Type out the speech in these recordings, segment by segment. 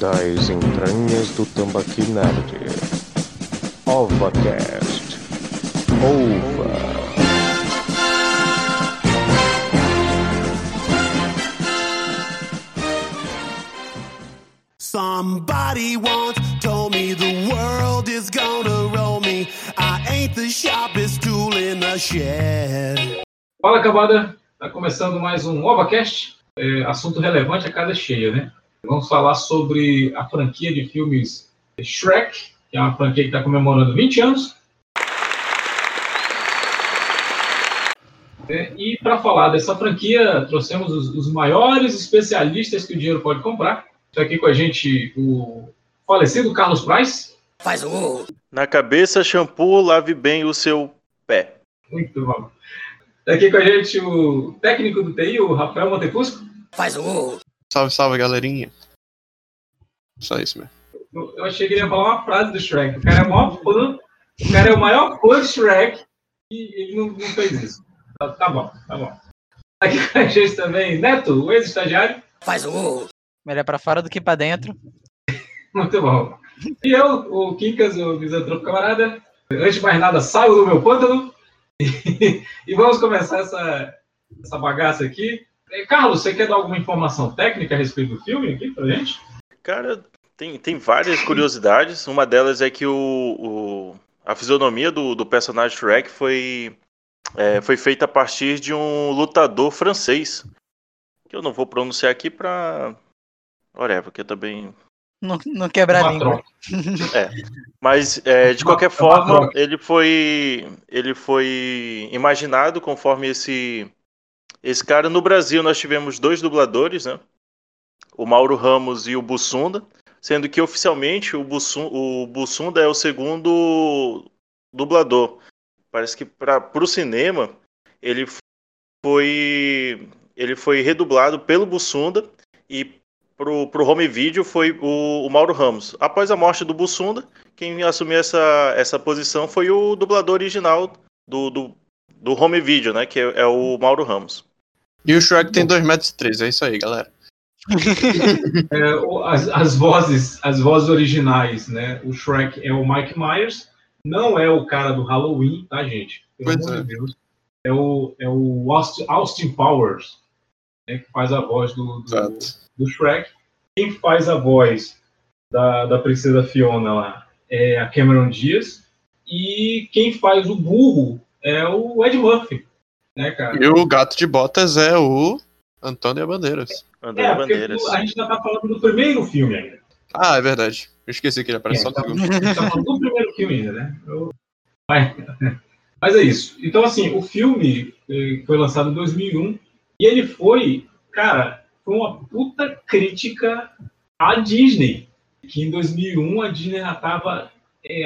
das entranhas do Tambaqui Nerd. OvaCast. Ova. Somebody once told me the world is gonna roll me. I ain't the sharpest tool in the shed. Fala, cambada! Tá começando mais um OvaCast, é, assunto relevante a cada cheia, né? Vamos falar sobre a franquia de filmes Shrek, que é uma franquia que está comemorando 20 anos. É, e para falar dessa franquia, trouxemos os, os maiores especialistas que o dinheiro pode comprar. Está aqui com a gente o falecido Carlos Price. Faz o. Na cabeça, shampoo, lave bem o seu pé. Muito bom. Está aqui com a gente o técnico do TI, o Rafael Montefusco. Faz o. Salve, salve, galerinha. Só isso mesmo. Eu achei que ele ia falar uma frase do Shrek. O cara é o maior fã, o cara é o maior fã de Shrek e ele não, não fez isso. Tá, tá bom, tá bom. Aqui com a gente também, Neto, o ex-estagiário. Faz o. Melhor pra fora do que pra dentro. Muito bom. E eu, o Quincas, o misantropo camarada. Antes de mais nada, saio do meu pântano. E, e vamos começar essa, essa bagaça aqui. Carlos, você quer dar alguma informação técnica a respeito do filme aqui pra gente? Cara, tem, tem várias curiosidades. Uma delas é que o, o- a fisionomia do, do personagem Shrek foi, é, foi feita a partir de um lutador francês. Que eu não vou pronunciar aqui pra. Whatever, porque eu também. Não, não quebra a língua. troca. Mas, é, de qualquer é forma, ele foi, ele foi imaginado conforme esse, esse cara. No Brasil, nós tivemos dois dubladores, né? O Mauro Ramos e o Bussunda. Sendo que oficialmente o, Bussum, o Bussunda é o segundo dublador. Parece que para o cinema ele foi ele foi redublado pelo Bussunda e pro, pro home video foi o, o Mauro Ramos. Após a morte do Bussunda, quem assumiu essa, essa posição foi o dublador original do, do, do home video, né? Que é, é o Mauro Ramos. E o Shrek tem 2,3 metros, é isso aí, galera. É, o- as, as vozes, as vozes originais, né? O Shrek é o Mike Myers, não é o cara do Halloween, tá, gente? Pelo Pois amor é. de Deus. É o, é o Austin, Austin Powers, né, que faz a voz do, do, do Shrek. Quem faz a voz da, da princesa Fiona lá é a Cameron Diaz. E quem faz o burro é o Ed Murphy, né, cara? E o gato de botas é o Antônio Bandeiras. É, Bandeiras. a gente ainda tá falando do primeiro filme ainda. Ah, é verdade. Eu esqueci que ele aparece só É, no segundo. A gente tá falando do primeiro filme ainda, né? Eu- Mas, mas é isso. Então, assim, o filme eh, foi lançado em 2001 e ele foi, cara, foi uma puta crítica à Disney. Que em 2001 a Disney já estava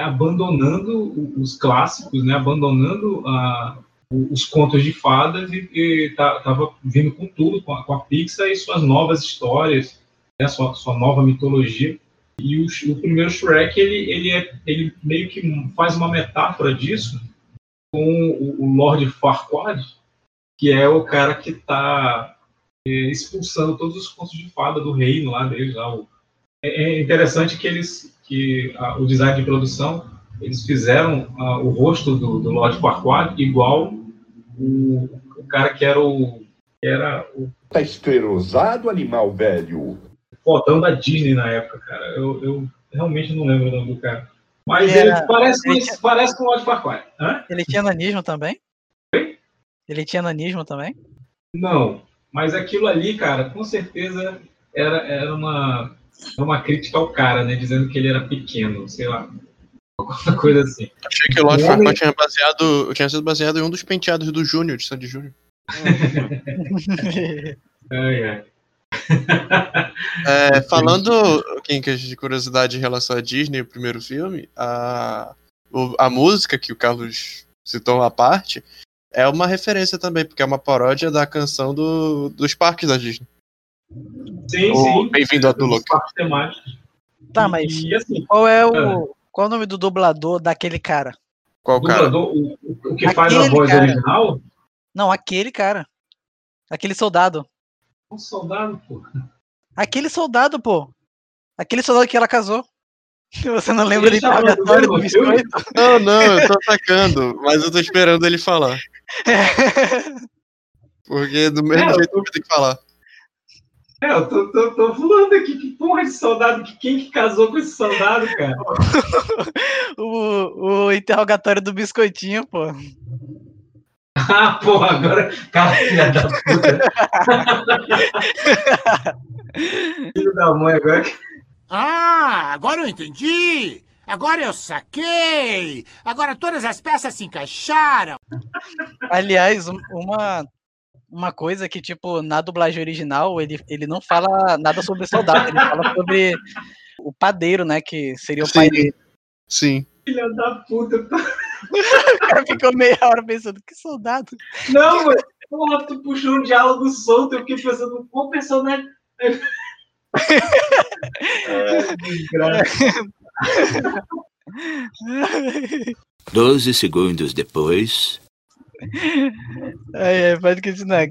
abandonando o- os clássicos, né? Abandonando o- os contos de fadas e, e tá- tava vindo com tudo, com a, com a Pixar e suas novas histórias, né? sua, sua nova mitologia. E o, o primeiro Shrek, ele, ele, é, ele meio que faz uma metáfora disso com o, o Lord Farquaad, que é o cara que está expulsando todos os contos de fada do reino lá deles. Lá, é, é interessante que eles, que ah, o design de produção, eles fizeram ah, o rosto do, do Lord Farquaad igual o, o cara que era o que era o Tá esclerosado, animal velho. fodão da Disney na época, cara. Eu, eu realmente não lembro o nome do cara. Mas Ele ele, era- parece, com ele esse- parece com o Lord Farquaad. Hã? Ele tinha nanismo também? Oi? Ele tinha nanismo também? Não. Mas aquilo ali, cara, com certeza era, era uma, era uma crítica ao cara, né? Dizendo que ele era pequeno, sei lá. Alguma coisa assim. Achei que o O Farquaad homem- tinha, baseado, tinha sido baseado em um dos penteados do Júnior, de Sandy Júnior. Ai, ai. É, falando, Quincas, de curiosidade em relação a Disney, o primeiro filme, a, o- a música que o Carlos citou à parte é uma referência também, porque é uma paródia da canção do, dos parques da Disney. Sim, O sim. Bem-vindo ao Dos Duloc. Tá, mas E assim, qual é o. Qual é o nome do dublador daquele cara? Qual o cara? dublador, o, que faz a voz cara. original, Não, aquele cara. Aquele soldado. um soldado, pô. Aquele soldado, pô. Aquele soldado que ela casou. Você não lembra interrogatório do biscoito? Não, não, eu tô atacando, mas eu tô esperando ele falar. Porque do mesmo É, jeito eu tenho que falar. É, eu tô, tô, tô falando aqui, que porra de soldado, que quem que casou com esse soldado, cara? o, o interrogatório do biscoitinho, pô. Ah, porra, agora, cara, filha da puta. Filho da mãe, agora Ah, agora eu entendi! Agora eu saquei! Agora todas as peças se encaixaram! Aliás, um- uma, uma coisa que, tipo, na dublagem original, ele, ele não fala nada sobre soldado, ele fala sobre o padeiro, né? Que seria o pai Sim. dele. Sim. filha da puta. O cara ficou meia hora pensando, que soldado? Não, mano, porra, tu puxou um diálogo solto, eu fiquei pensando, qual personagem. Ai, desgraça. Doze segundos depois. É, é, pode continuar.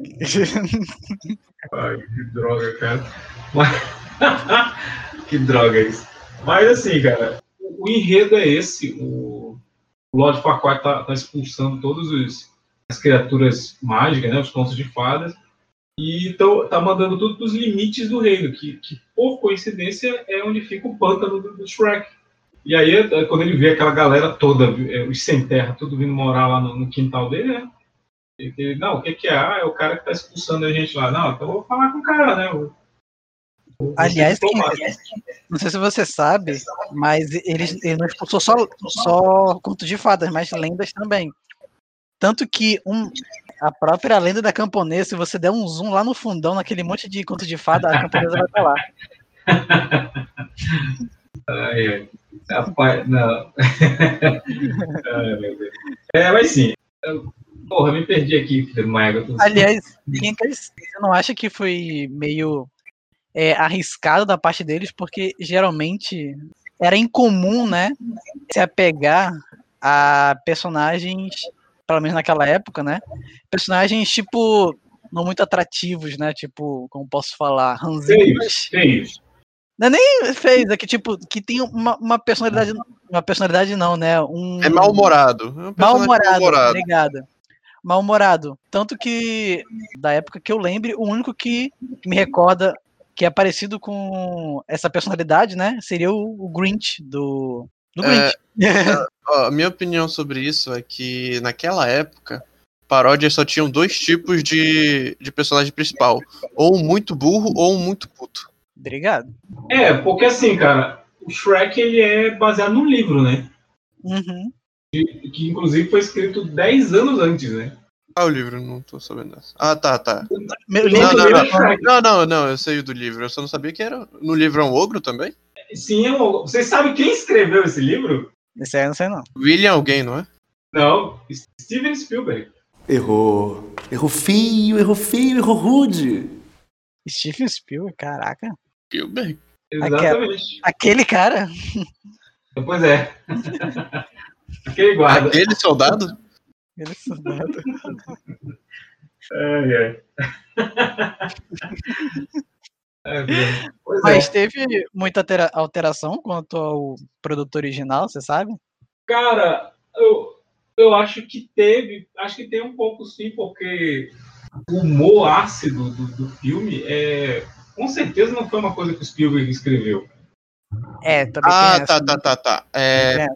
Ai, que droga, cara. Mas- que droga isso. Mas assim, cara, o enredo é esse. O, o Lord Farquaad tá, tá expulsando todas os- as criaturas mágicas, né, os contos de fadas, e tão, tá mandando tudo dos limites do reino, que, que por coincidência é onde fica o pântano do, do Shrek. E aí, é quando ele vê aquela galera toda, é, os sem terra, tudo vindo morar lá no, no quintal dele, né? Ele- não, o que, que é? Ah, é o cara que tá expulsando a gente lá. Não, então eu vou falar com o cara, né? O- Aliás, quem- não sei se você sabe, mas ele, ele não expulsou só, só conto de fadas, mas lendas também. Tanto que um, a própria lenda da camponesa, se você der um zoom lá no fundão, naquele monte de conto de fada, a camponesa vai estar lá. Ai, ai. Rapaz, não. ai, meu Deus. É, mas sim. Eu- Porra, me perdi aqui, filho do tô- Aliás, Quincas, você não acha que foi meio é, arriscado da parte deles? Porque geralmente era incomum, né? Se apegar a personagens, pelo menos naquela época, né? Personagens, tipo, não muito atrativos, né? Tipo, como posso falar, Feios, ranzinhos. feios. Fez, é que, tipo, que tem uma, uma personalidade. Uma personalidade não, né? Um, É mal-humorado. É um Mal-humorado, obrigado. Mal-humorado. Tanto que, da época que eu lembre, o único que me recorda que é parecido com essa personalidade, né? Seria o, o Grinch do. Do É, Grinch. Ó, a minha opinião sobre isso é que naquela época, paródias só tinham dois tipos de, de personagem principal. Ou um muito burro ou um muito puto. Obrigado. É, porque assim, cara, o Shrek ele é baseado num livro, né? Uhum. Que inclusive foi escrito 10 anos antes, né? Ah, o livro, não tô sabendo dessa. Ah, tá, tá. Meu Não, livro não, livro não. é Shrek. Não, não, não, eu sei do livro. Eu só não sabia que era. No livro é um ogro também? Sim, é um... vocês sabem quem escreveu esse livro? Esse aí eu não sei, não. William alguém, não é? Não, Steven Spielberg. Errou. Errou feio, errou feio, errou rude. Stephen Spielberg, caraca. Spielberg? Exatamente. Aquele cara. Pois é. Aquele guarda. Aquele soldado? Aquele soldado. Ai, ai. É, Mas é. teve muita altera- alteração quanto ao produto original, você sabe? Cara, eu, eu acho que teve, acho que tem um pouco sim, porque o humor ácido do, do filme é. Com certeza não foi uma coisa que o Spielberg escreveu. É, também Ah, tá, tá, tá, tá. É, É.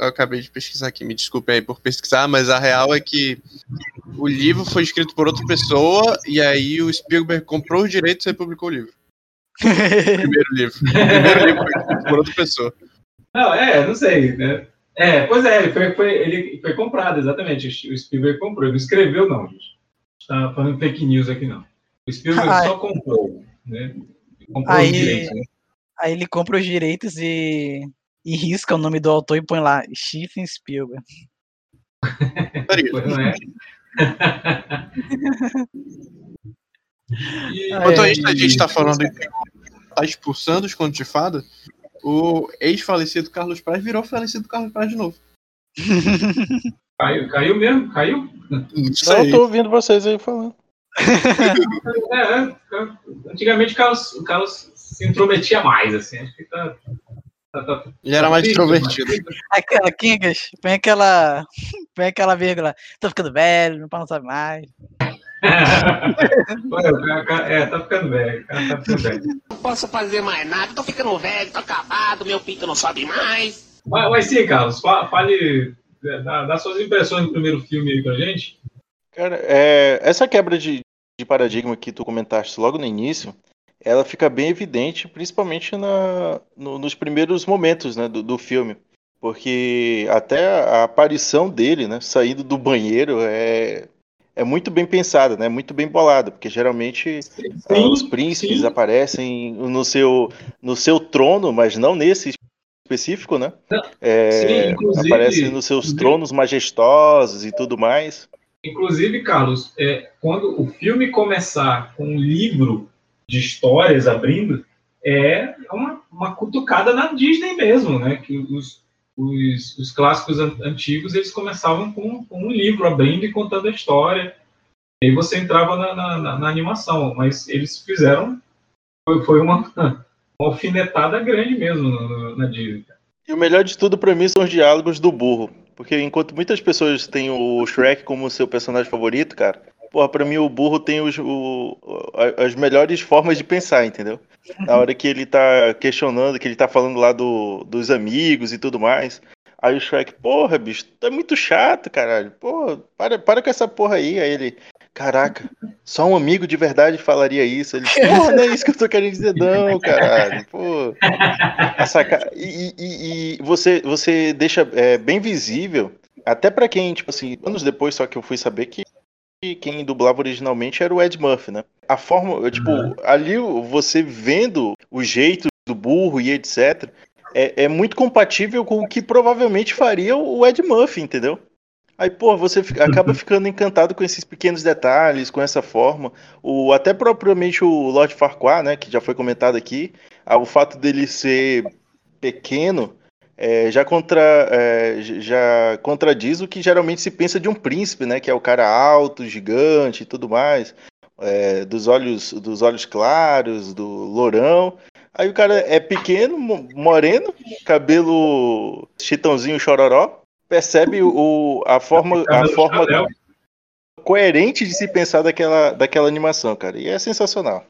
eu acabei de pesquisar aqui, me desculpem aí por pesquisar, mas a real é que o livro foi escrito por outra pessoa e aí o Spielberg comprou os direitos e republicou o livro. O primeiro livro. O primeiro livro foi escrito por outra pessoa. Não, é, não sei, né? É, pois é, ele foi, foi- ele foi comprado, exatamente. O Spielberg comprou, ele não escreveu, não, gente. Tá falando fake news aqui, não. O Spielberg Ai. só comprou, né? Aí- os direitos, né? Aí ele compra os direitos e, e risca o nome do autor e põe lá Stephen Spielberg. Pois não é? Enquanto a gente, a gente tá falando em tá expulsando os contos de fada, o ex-falecido Carlos Praz virou falecido Carlos Praz de novo. Caiu, caiu mesmo? Caiu? Não eu tô ouvindo vocês aí falando. É, é, antigamente o Carlos, o Carlos se intrometia mais, assim. Acho que tá. tá- tá- Ele era mais tá- extrovertido. Aquela, Kingas, põe aquela. Põe aquela vírgula. Tô ficando velho, meu pai não sabe mais. É, tá ficando velho. Tá ficando velho. Não posso fazer mais nada, tô ficando velho, tô acabado, meu pinto não sobe mais. Mas, mas sim, Carlos, fa- fale. Dá, dá suas impressões do primeiro filme aí pra gente. Cara, é, essa quebra de, de paradigma que tu comentaste logo no início, ela fica bem evidente, principalmente na, no- nos primeiros momentos né, do, do filme. Porque até a aparição dele, né, saindo do banheiro, é, é muito bem pensada, né, muito bem bolada, porque geralmente ah, os príncipes sim. aparecem no seu, no seu trono, mas não nesse específico, né? É, Sim, aparecem nos seus tronos majestosos e tudo mais. Inclusive, Carlos, é, quando o filme começar com um livro de histórias abrindo, é uma, uma cutucada na Disney mesmo, né? Que os, os, os clássicos an- antigos eles começavam com, com um livro abrindo e contando a história. E aí você entrava na, na, na- animação, mas eles fizeram foi, foi uma, uma alfinetada grande mesmo na, na Disney. E o melhor de tudo pra mim são os diálogos do burro. Porque enquanto muitas pessoas têm o Shrek como seu personagem favorito, cara, porra, pra mim o burro tem os, o- as melhores formas de pensar, entendeu? Na hora que ele tá questionando, que ele tá falando lá do, dos amigos e tudo mais. Aí o Shrek, porra, bicho, tu é muito chato, caralho. Porra, para, para com essa porra aí. Aí ele, caraca, só um amigo de verdade falaria isso. Ele, porra, não é isso que eu tô querendo dizer, não, caralho. Pô. Saca- E, e- e você, você deixa é, bem visível, até pra quem, tipo assim, anos depois só que eu fui saber que que quem dublava originalmente era o Ed Murphy, né? A forma, tipo, ali você vendo o jeito do burro e etc, é, é muito compatível com o que provavelmente faria o Ed Murphy, entendeu? Aí, pô, você fica- acaba ficando encantado com esses pequenos detalhes, com essa forma. O, até propriamente o Lord Farquaad, né, que já foi comentado aqui, o fato dele ser pequeno é, já, contra, é, já contradiz o que geralmente se pensa de um príncipe, né, que é o cara alto, gigante e tudo mais, é, dos olhos dos olhos claros, do lourão. Aí o cara é pequeno, mo- moreno, cabelo chitãozinho chororó, percebe o, a forma, a forma coerente de se pensar daquela, daquela animação, cara. E é sensacional.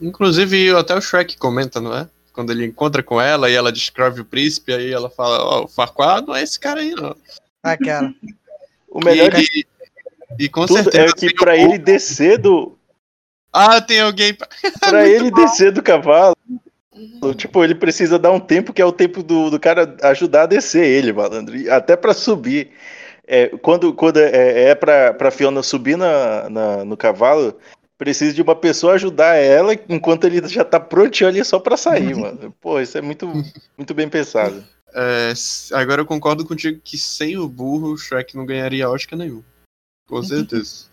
Inclusive, até o Shrek comenta, não é? Quando ele encontra com ela e ela descreve o príncipe, aí ela fala, ó, o Farquaad não é esse cara aí, não. Aquela. O melhor e, de e com tudo certeza é que pra o- ele descer do, Ah, tem alguém... pra- ele bom. descer do cavalo, tipo, ele precisa dar um tempo que é o tempo do, do cara ajudar a descer ele, malandro. E até pra subir. É, quando quando é, é pra, pra Fiona subir na, na- no cavalo, precisa de uma pessoa ajudar ela enquanto ele já tá prontinho ali só pra sair, mano. Pô, isso é muito, muito bem pensado. É, agora eu concordo contigo que sem o burro, o Shrek não ganharia Oscar nenhum. Com certeza.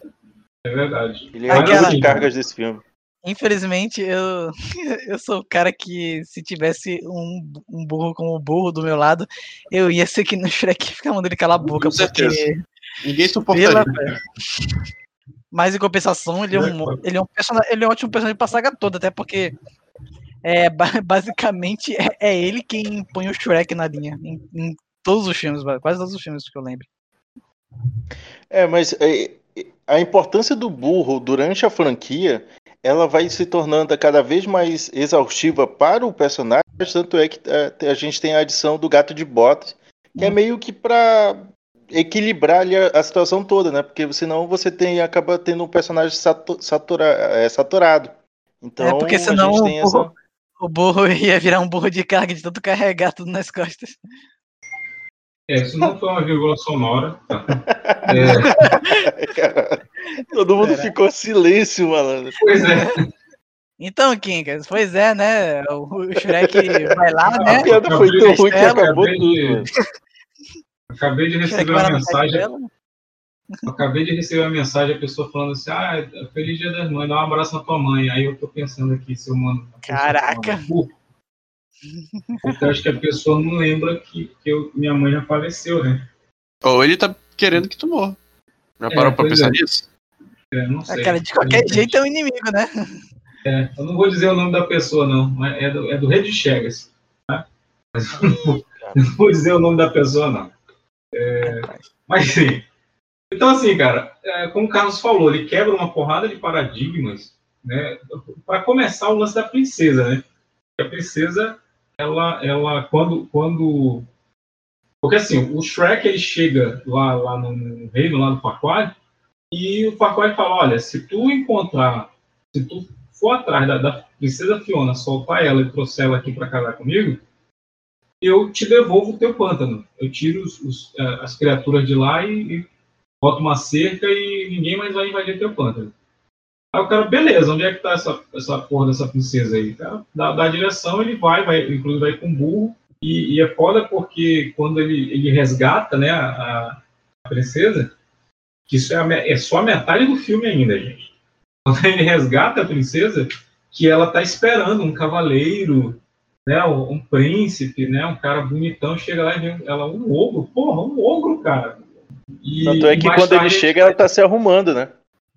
É verdade. Ele é Aquela- uma das cargas desse filme. Infelizmente, eu, eu sou o cara que, se tivesse um, um burro como o burro do meu lado, eu ia ser que no Shrek e ficar mandando ele calar a boca, Com certeza. porque. Ninguém suportaria. Mas em compensação, ele é um, ele é um, persona- ele é um ótimo personagem pra saga toda, até porque é, ba- basicamente é, é ele quem põe o Shrek na linha. Em, em todos os filmes, quase todos os filmes que eu lembro. É, mas é, a importância do burro durante a franquia, ela vai se tornando cada vez mais exaustiva para o personagem, tanto é que é, a gente tem a adição do gato de botas, que é meio que para equilibrar ali a, a situação toda, né? Porque senão você tem acaba tendo um personagem satu, satura, é, saturado. Então, é porque a senão o burro, essa o burro ia virar um burro de carga de tanto carregar tudo nas costas. É, isso não foi uma vírgula sonora. tá? É, Todo mundo Caraca. ficou em silêncio, malandro. pois é. Então, Kinkas, pois é, né? O, Shrek vai lá, né? A piada foi tão ruim que acabou acabei tudo. Acabei de receber uma mensagem. Acabei de receber uma mensagem, a pessoa falando assim, ah, feliz dia das mães, dá um abraço na tua mãe. Aí eu tô pensando aqui, se eu mando. pessoa Caraca. Eu acho que a pessoa não lembra que, que eu- minha mãe já faleceu, né? Ou ele tá querendo que tu morra. Já É, parou pra pensar é. nisso? É, não sei. Cara, de qualquer jeito é um inimigo, né? É, eu não vou dizer o nome da pessoa, não. mas É do, é do Rei de Chegas. Tá? Mas eu não, vou, eu não vou dizer o nome da pessoa, não. É, mas sim. Então, assim, cara, é, como o Carlos falou, ele quebra uma porrada de paradigmas, né? Para começar, o lance da princesa, né? A princesa, ela, ela quando, quando. Porque assim, o Shrek ele chega lá, lá no, no reino, lá no Farquaad, e o Farquaad fala: olha, se tu encontrar, se tu for atrás da, da princesa Fiona, soltar ela e trouxer ela aqui para casar comigo, eu te devolvo o teu pântano. Eu tiro os, os, eh, as criaturas de lá e, e boto uma cerca e ninguém mais vai invadir teu pântano. Aí o cara, beleza, onde é que tá essa, essa porra dessa princesa aí? Cara dá, dá a direção, ele vai, vai, inclusive vai com burro, e, e, é foda porque quando ele, ele resgata né, a, a princesa, que isso é, a, é só a metade do filme ainda, gente. Quando ele resgata a princesa, que ela tá esperando um cavaleiro, né, um, um príncipe, né, um cara bonitão, chega lá e vê ela, um ogro, porra, um ogro, cara. E, Tanto é que quando tarde ele chega, ela tá se arrumando, né?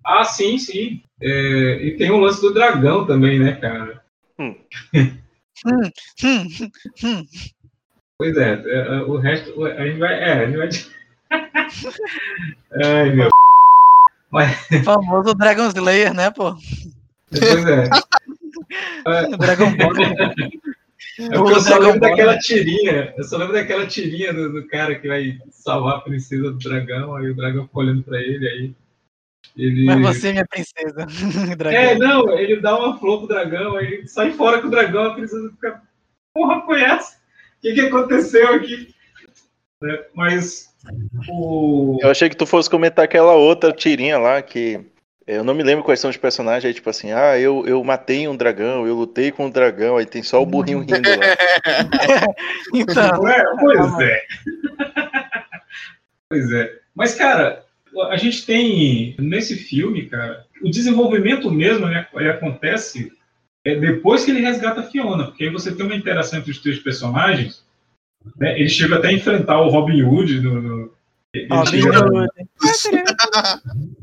Ah, sim, sim. É, e tem o lance do dragão também, né, cara? Hum, hum, hum. Pois é, é, é, o resto, a gente vai. É, a gente vai. Ai, meu. Mas, O famoso Dragon Slayer, né, pô? pois é. É, Dragon Ball. É eu só lembro daquela tirinha. Eu só lembro daquela tirinha do, do cara que vai salvar a princesa do dragão, aí o dragão fica olhando pra ele, aí. Ele... Mas você, minha princesa. Dragão. É, não, ele dá uma flor pro dragão, aí ele sai fora com o dragão, a princesa fica. Porra, foi essa? O que, que aconteceu aqui? Né, Mas o. Eu achei que tu fosse comentar aquela outra tirinha lá que. Eu não me lembro quais são os personagens, aí tipo assim, ah, eu, eu matei um dragão, eu lutei com um dragão, aí tem só o burrinho rindo lá. Então, É, pois é. pois é. Mas, cara, a gente tem nesse filme, cara, o desenvolvimento mesmo né, ele acontece é, depois que ele resgata a Fiona, porque aí você tem uma interação entre os três personagens. Né, ele chega até a enfrentar o Robin Hood no. no Robin Hood.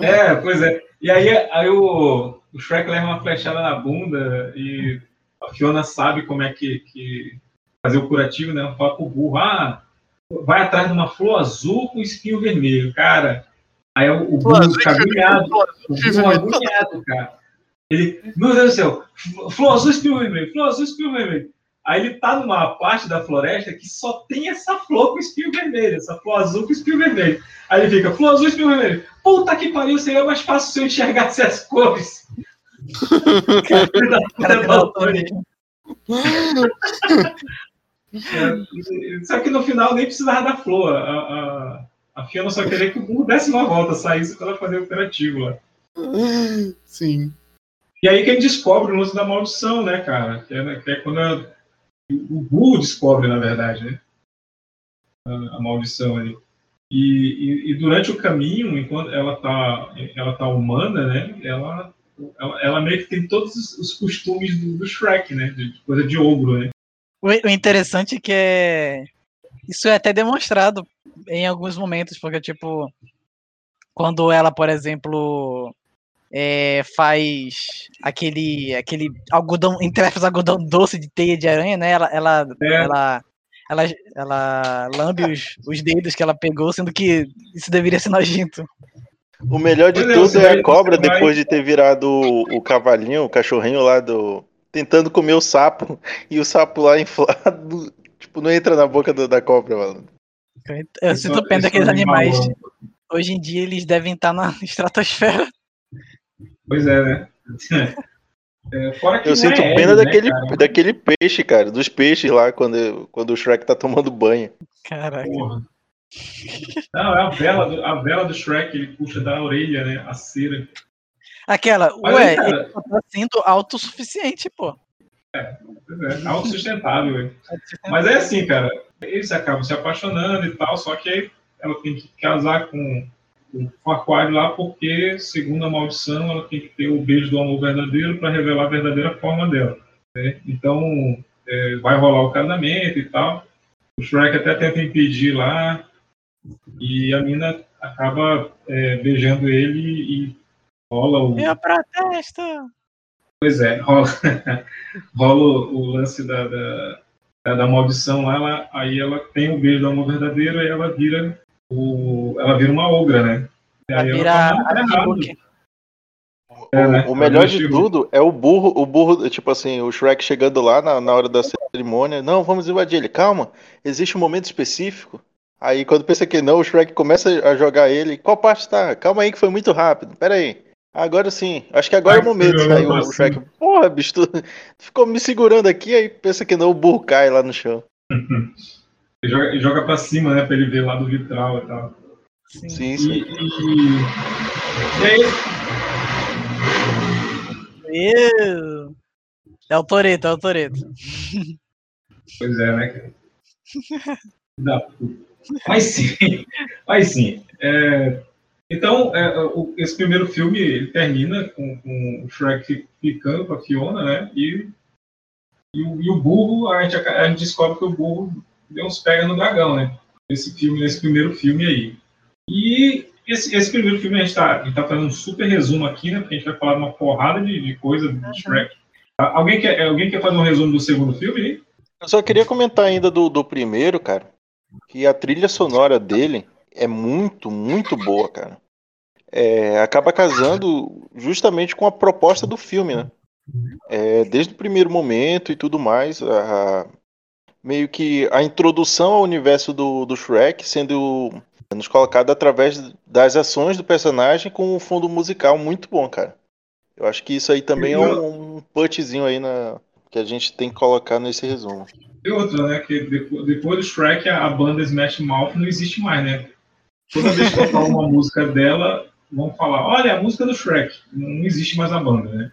É, pois é. E aí, aí o, o Shrek leva uma flechada na bunda e a Fiona sabe como é que, que fazer o curativo, né? Fala pro burro, ah, vai atrás de uma flor azul com espinho vermelho. Cara, aí o, o azul fica vermelho, agoniado. O vermelho. agoniado, cara. Ele, meu Deus do céu, flor azul, espinho vermelho, flor azul, espinho vermelho. Aí ele tá numa parte da floresta que só tem essa flor com espinho vermelho, essa flor azul com espinho vermelho. Aí ele fica, flor azul, espinho vermelho. Puta que pariu, seria mais fácil se eu enxergasse as cores. Filho da puta, Cara, que Valtteri. daltônico. É, Só que no final nem precisava da flor. A, a, a Fiona só queria que o burro desse uma volta, saísse para ela fazer o operativo lá. Sim. E aí que ele descobre o lance da maldição, né, cara? Que é, que é quando a- o burro descobre, na verdade, né? A, a maldição ali. E, e- e durante o caminho, enquanto ela tá, ela tá humana, né? Ela, ela, ela meio que tem todos os, os costumes do, do Shrek, né? De coisa de ogro, né? O interessante é que é. Isso é até demonstrado em alguns momentos, porque, tipo, quando ela, por exemplo, é, faz aquele, aquele algodão, entre aspas, algodão doce de teia de aranha, né? Ela, ela, É. ela, ela, ela lambe os, os dedos que ela pegou, sendo que isso deveria ser nojento. O melhor de é, tudo é a cobra depois de ter virado o, o cavalinho, o cachorrinho lá do. Tentando comer o sapo e o sapo lá inflado. Tipo, não entra na boca do- da cobra, mano. Eu sinto pena esse daqueles animal, animais. Hoje em dia eles devem estar na estratosfera. Pois é, né? É, fora que Eu sinto é pena L, né, daquele, cara? daquele peixe, cara, dos peixes lá quando, quando o Shrek tá tomando banho. Caraca. Porra. Não, é a vela, do, a vela do Shrek, ele puxa da orelha, né? A cera. Aquela, Mas ué, aí, cara- ele tá sendo autossuficiente, pô. Pois é, autossustentável. Mas é assim, cara. Eles acabam se apaixonando e tal, só que aí ela tem que casar com o Farquaad lá, porque, segundo a maldição, ela tem que ter o beijo do amor verdadeiro para revelar a verdadeira forma dela. né? Então, é, vai rolar o casamento e tal. O Shrek até tenta impedir lá, e a mina acaba é, beijando ele e rola o. Eu protesto! Pois é, rola, rola o, o lance da, da, da, maldição lá, ela, aí ela tem o beijo do amor verdadeiro e ela vira o, ela vira uma ogra, né? E Ela aí vira fala, a "Tá errado." Miluki. É, né? O melhor de Ela tudo é o burro, o burro, tipo assim, o Shrek chegando lá na, na hora da cerimônia. Não, vamos invadir ele. Calma, existe um momento específico. Aí quando pensa que não, o Shrek começa a jogar ele. Qual parte tá? Calma aí que foi muito rápido. Pera aí. Agora sim. Acho que agora é o momento. Aí o Shrek, porra, bicho, tu ficou me segurando aqui, aí pensa que não, o burro cai lá no chão. Ele joga, ele joga pra cima, né? Pra ele ver lá do vitral e tal. Sim. Sim, E, sim. e, e aí, Eu... É o Toreto, é o Toreto. Pois é, né, puta. Mas sim, mas sim. É, então, é, o- esse primeiro filme ele termina com, com o Shrek ficando com a Fiona, né? E, e, o, e o burro, a gente, a gente descobre que o burro deu uns pega no dragão, né? Esse filme, nesse primeiro filme aí. E esse, esse primeiro filme a gente, tá, a gente tá fazendo um super resumo aqui, né? Porque a gente vai falar de uma porrada de, de coisa do Shrek. Ah, Alguém quer, alguém quer fazer um resumo do segundo filme aí? Eu só queria comentar ainda do, do primeiro, cara, que a trilha sonora dele é muito, muito boa, cara. É, acaba casando justamente com a proposta do filme, né? É, desde o primeiro momento e tudo mais, a- meio que a introdução ao universo do, do Shrek sendo nos colocada através das ações do personagem com um fundo musical muito bom, cara. Eu acho que isso aí também é um, um punchzinho aí na, que a gente tem que colocar nesse resumo. E outra, né? Que depois, depois do Shrek, a, a banda Smash Mouth não existe mais, né? Toda vez que tocar uma música dela, vão falar: olha, a música do Shrek. Não existe mais a banda, né?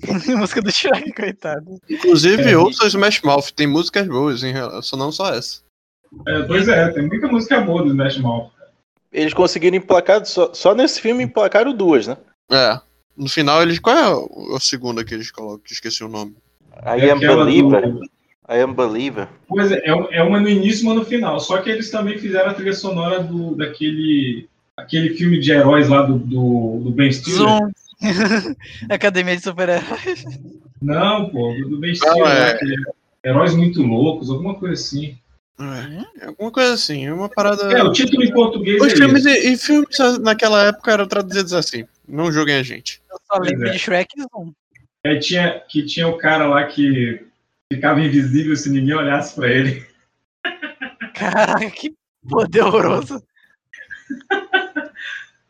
Música do Shrek, coitado. Inclusive, É. ouça o Smash Mouth, tem músicas boas em relação, não só essa. É, pois é, tem muita música boa do Smash Mouth. Eles conseguiram emplacar, só, só nesse filme emplacaram duas, né? É. No final, eles. Qual é o- a segunda que eles colocam? Que esqueci o nome. I É am believer. do- I am believer. Pois é, é, é uma no início e uma no final. Só que eles também fizeram a trilha sonora do, daquele aquele filme de heróis lá do, do, do Ben Stiller. Zoom. Academia de Super-Heróis. Não, pô, do, Ben Stiller. Não, é- Heróis muito loucos, alguma coisa assim. É, alguma coisa assim, é uma parada. É, o título em português Os é filmes e, e filmes naquela época eram traduzidos assim. Não julguem a gente. Eu só lembro é. de Shrek e Zoom. Aí tinha, que tinha o cara lá que ficava invisível se ninguém olhasse pra ele. Caraca, que poderoso.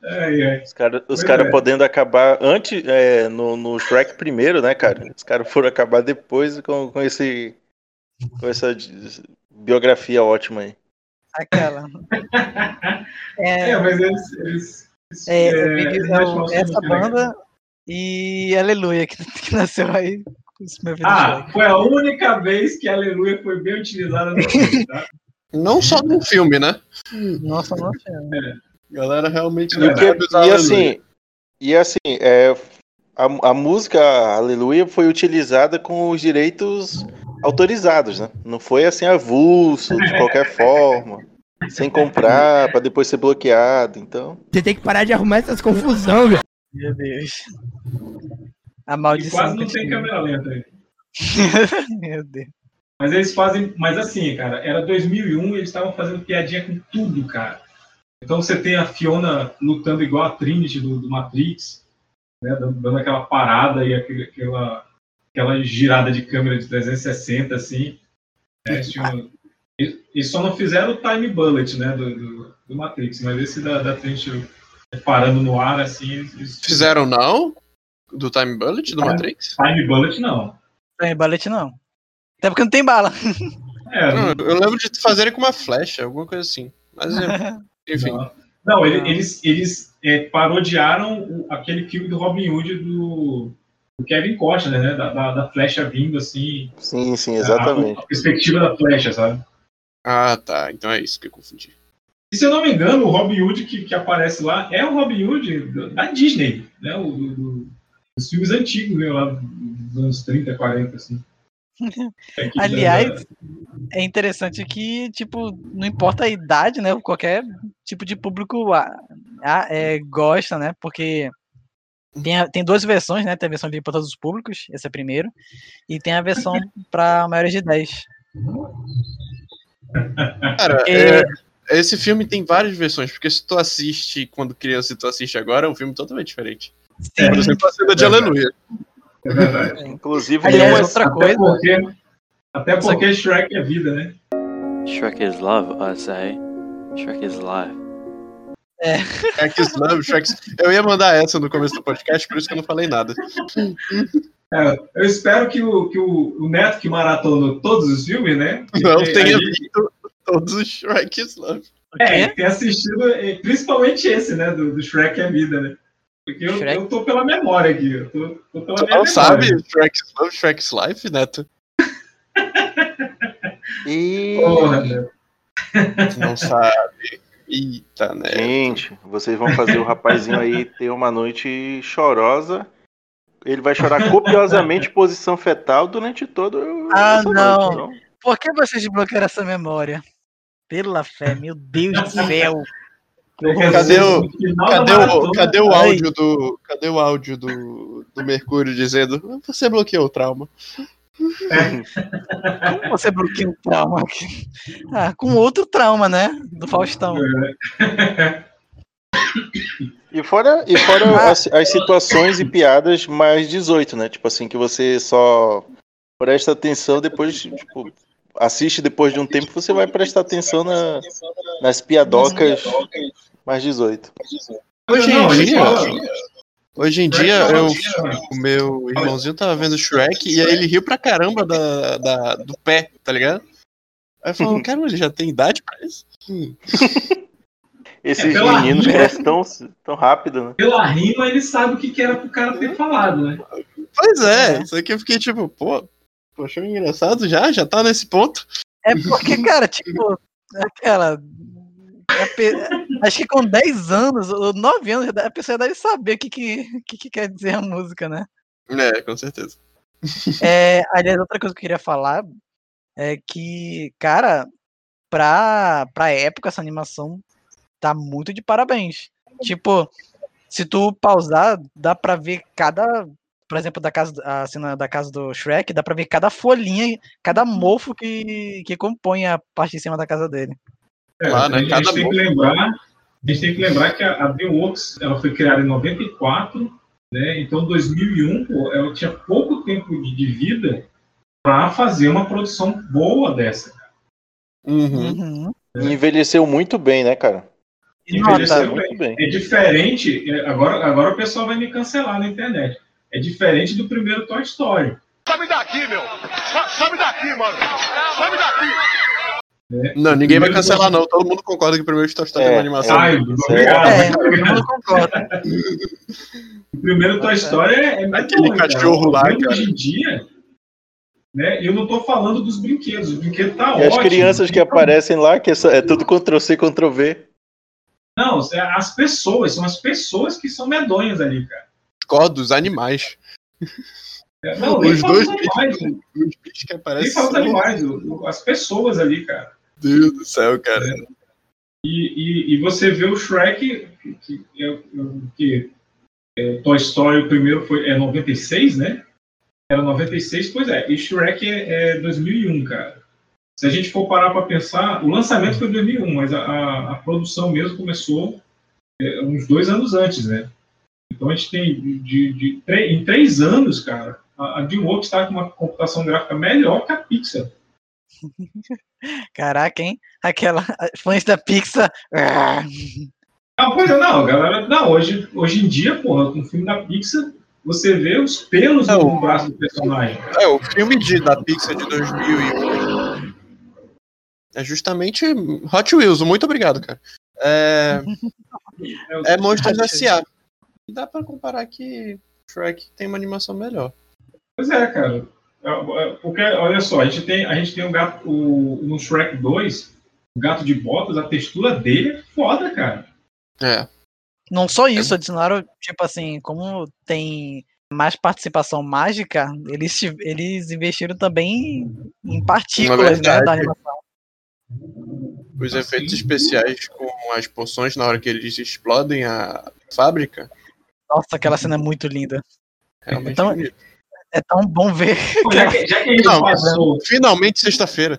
Ai, ai. Os caras os cara é. podendo acabar antes, é, no, no Shrek primeiro, né, cara? Os caras foram acabar depois com, com, esse, com essa biografia ótima aí. Aquela. É, É, mas eles. eles eles- é, é, é nossa essa legal. banda e Aleluia, que, que nasceu aí Ah, foi a única vez que Aleluia foi bem utilizada no filme, tá? Não só no filme, né? Nossa, não sei. Galera realmente não E aleluia. assim, e assim é, a, a música Aleluia foi utilizada com os direitos autorizados, né? Não foi assim avulso, de qualquer forma, sem comprar, para depois ser bloqueado. Então, Você tem que parar de arrumar essas confusão, velho. Meu Deus. A E maldição. quase não tem câmera lenta aí. Meu Deus. Mas eles fazem. Mas assim, cara, era 2001 e eles estavam fazendo piadinha com tudo, cara. Então você tem a Fiona lutando igual a Trinity do, do Matrix, né, dando, aquela parada e aquele- aquela, aquela girada de câmera de 360, assim. É, eles, tinham- eles- eles só não fizeram o Time Bullet, né, do, do, do Matrix, mas esse da, da Trinity parando no ar, assim. Eles, Fizeram não? Do Time Bullet, do Ah. Matrix? Time Bullet, não. Tem balete não. Até porque não tem bala. É, Não, eu lembro de fazerem com uma flecha, alguma coisa assim. Mas, enfim. Não, Não, ele- eles, eles é, parodiaram o- aquele filme do Robin Hood do, do Kevin Costner, né? Da, da, da flecha vindo assim. sim, sim, A, exatamente. a perspectiva da flecha, sabe? Ah, tá. Então é isso que eu confundi. E se eu não me engano, o Robin Hood que, que aparece lá é o Robin Hood da Disney, né? O, do, do- dos filmes antigos, né? Lá dos anos 30, 40, assim. É Aliás, é interessante que, tipo, não importa a idade, né? Qualquer tipo de público ah, ah, é, gosta, né? Porque Tem, a- tem duas versões, né? Tem a versão livre para todos os públicos, esse é o primeiro. E tem a versão para maiores de 10. Cara, Porque- é, esse filme tem várias versões, porque se tu assiste quando criança e tu assiste agora, é um filme totalmente diferente. Por exemplo, a cena de Aleluia. É verdade. Inclusive, Aliás, tem uma- outra Até coisa. porque, até porque Shrek é vida, né? Shrek is love, I say. Shrek is life. Shrek Love, Shrek... Eu ia mandar essa no começo do podcast, por isso que eu não falei nada. É, eu espero que, o, que o, o Neto, que maratonou todos os filmes, né? Não tenha a visto todos os Shrek Love. É, tem assistido, eh, principalmente esse, né? Do, do Shrek é vida, né? Porque eu, Shrek? eu tô pela memória aqui. Eu tô, tô pela Tu minha não memória. sabe Shrek's Love, Shrek's Life, Neto? E... Porra, né? Tu não sabe. Eita, né? Gente, vocês vão fazer o rapazinho aí ter uma noite chorosa. Ele vai chorar copiosamente posição fetal durante todo o. Ah, não. noite, então. Por que vocês desbloquearam essa memória? Pela fé, meu Deus do céu. Cadê o, cadê o, cadê o áudio do. Cadê o áudio do, do Mercúrio dizendo você bloqueou o trauma? Como você bloqueia um trauma aqui? Ah, com outro trauma, né? Do Faustão. E fora, e fora as, as situações e piadas mais 18, né? Tipo assim, que você só presta atenção depois, tipo, assiste depois de um tempo, você vai prestar atenção na, nas piadocas mais 18. Hoje em dia. Hoje em dia, eu, o meu irmãozinho tava vendo Shrek e aí ele riu pra caramba da, da- do pé, tá ligado? Aí falou, cara, ele já tem idade pra isso? Esses É, meninos rima. crescem tão, tão rápido, né? Pela rima, ele sabe o que, que era pro cara ter falado, né? Pois é, isso aqui eu fiquei tipo, pô, poxa, engraçado já? Já tá nesse ponto? É porque, cara, tipo, aquela. Acho que com 10 anos, ou 9 anos, a pessoa deve saber o que, que, que, que quer dizer a música, né? É, com certeza. É, aliás, outra coisa que eu queria falar é que, cara, pra, pra época, essa animação tá muito de parabéns. Tipo, se tu pausar, dá pra ver cada. Por exemplo, da casa, a cena da casa do Shrek, dá pra ver cada folhinha, cada mofo que, que compõe a parte de cima da casa dele. É, Lá, né? a, gente, Cada tem que bom. lembrar, a gente tem que lembrar que a, DreamWorks ela foi criada em 94, né? Então 2001, pô, ela tinha pouco tempo de, de vida para fazer uma produção boa dessa. Uhum. Uhum. Envelheceu muito bem, né, cara? Envelheceu Nota. bem. Muito bem. É diferente, é, agora, agora o pessoal vai me cancelar na internet. É diferente do primeiro Toy Story. Sobe daqui, meu! Sobe daqui, mano! Sobe daqui! Não, ninguém vai cancelar, não. Todo mundo concorda que o primeiro Toy Story É, é uma animação. Ai, obrigado. É, todo mundo concorda. O primeiro Toy Story é, é muito Aquele bom, cara. cachorro lá, Vendo cara. Hoje em dia, né? Eu não tô falando dos brinquedos. Os brinquedos tá E as ótimo. crianças que aparecem lá, que é, é tudo Ctrl-C, Ctrl-V. Não, é as pessoas, são as pessoas que são medonhas ali, cara. Discordo dos animais. É, Não, nem Os dois animais, Os bichos que nem aparecem. fala dos animais, o- o- as pessoas ali, cara. Deus do céu, cara. E, e, e você vê o Shrek, que, que, é, que é, Toy Story, o primeiro foi é 96, né? Era 96, pois é. E Shrek é, é 2001, cara. Se a gente for parar para pensar, o lançamento foi em 2001, mas a, a, a produção mesmo começou é, uns dois anos antes, né? Então a gente tem de, de, de em três anos, cara, a, a DreamWorks está com uma computação gráfica melhor que a Pixar. Caraca, hein? Aquela. Fãs da Pixar. ah, Não, pois é, não, galera. Não, hoje, hoje em dia, porra, com o filme da Pixar, você vê os pelos Não. no braço do personagem. É, o filme de, da Pixar de 2001 é justamente Hot Wheels. Muito obrigado, cara. É, é Monstros S.A. E dá pra comparar que Shrek tem uma animação melhor. Pois é, cara. É, é, Porque, olha só, a gente tem, a gente tem um gato, o, no Shrek 2, o gato de botas, a textura dele é foda, cara. É. Não só isso, adicionaram, tipo assim, como tem mais participação mágica, eles, eles investiram também em, partículas né, da animação. Os efeitos especiais com as poções na hora que eles explodem a fábrica Nossa, aquela cena é muito linda. Realmente Então, bonito. É tão bom ver. Já que, já que a gente Não, passou, Finalmente sexta-feira.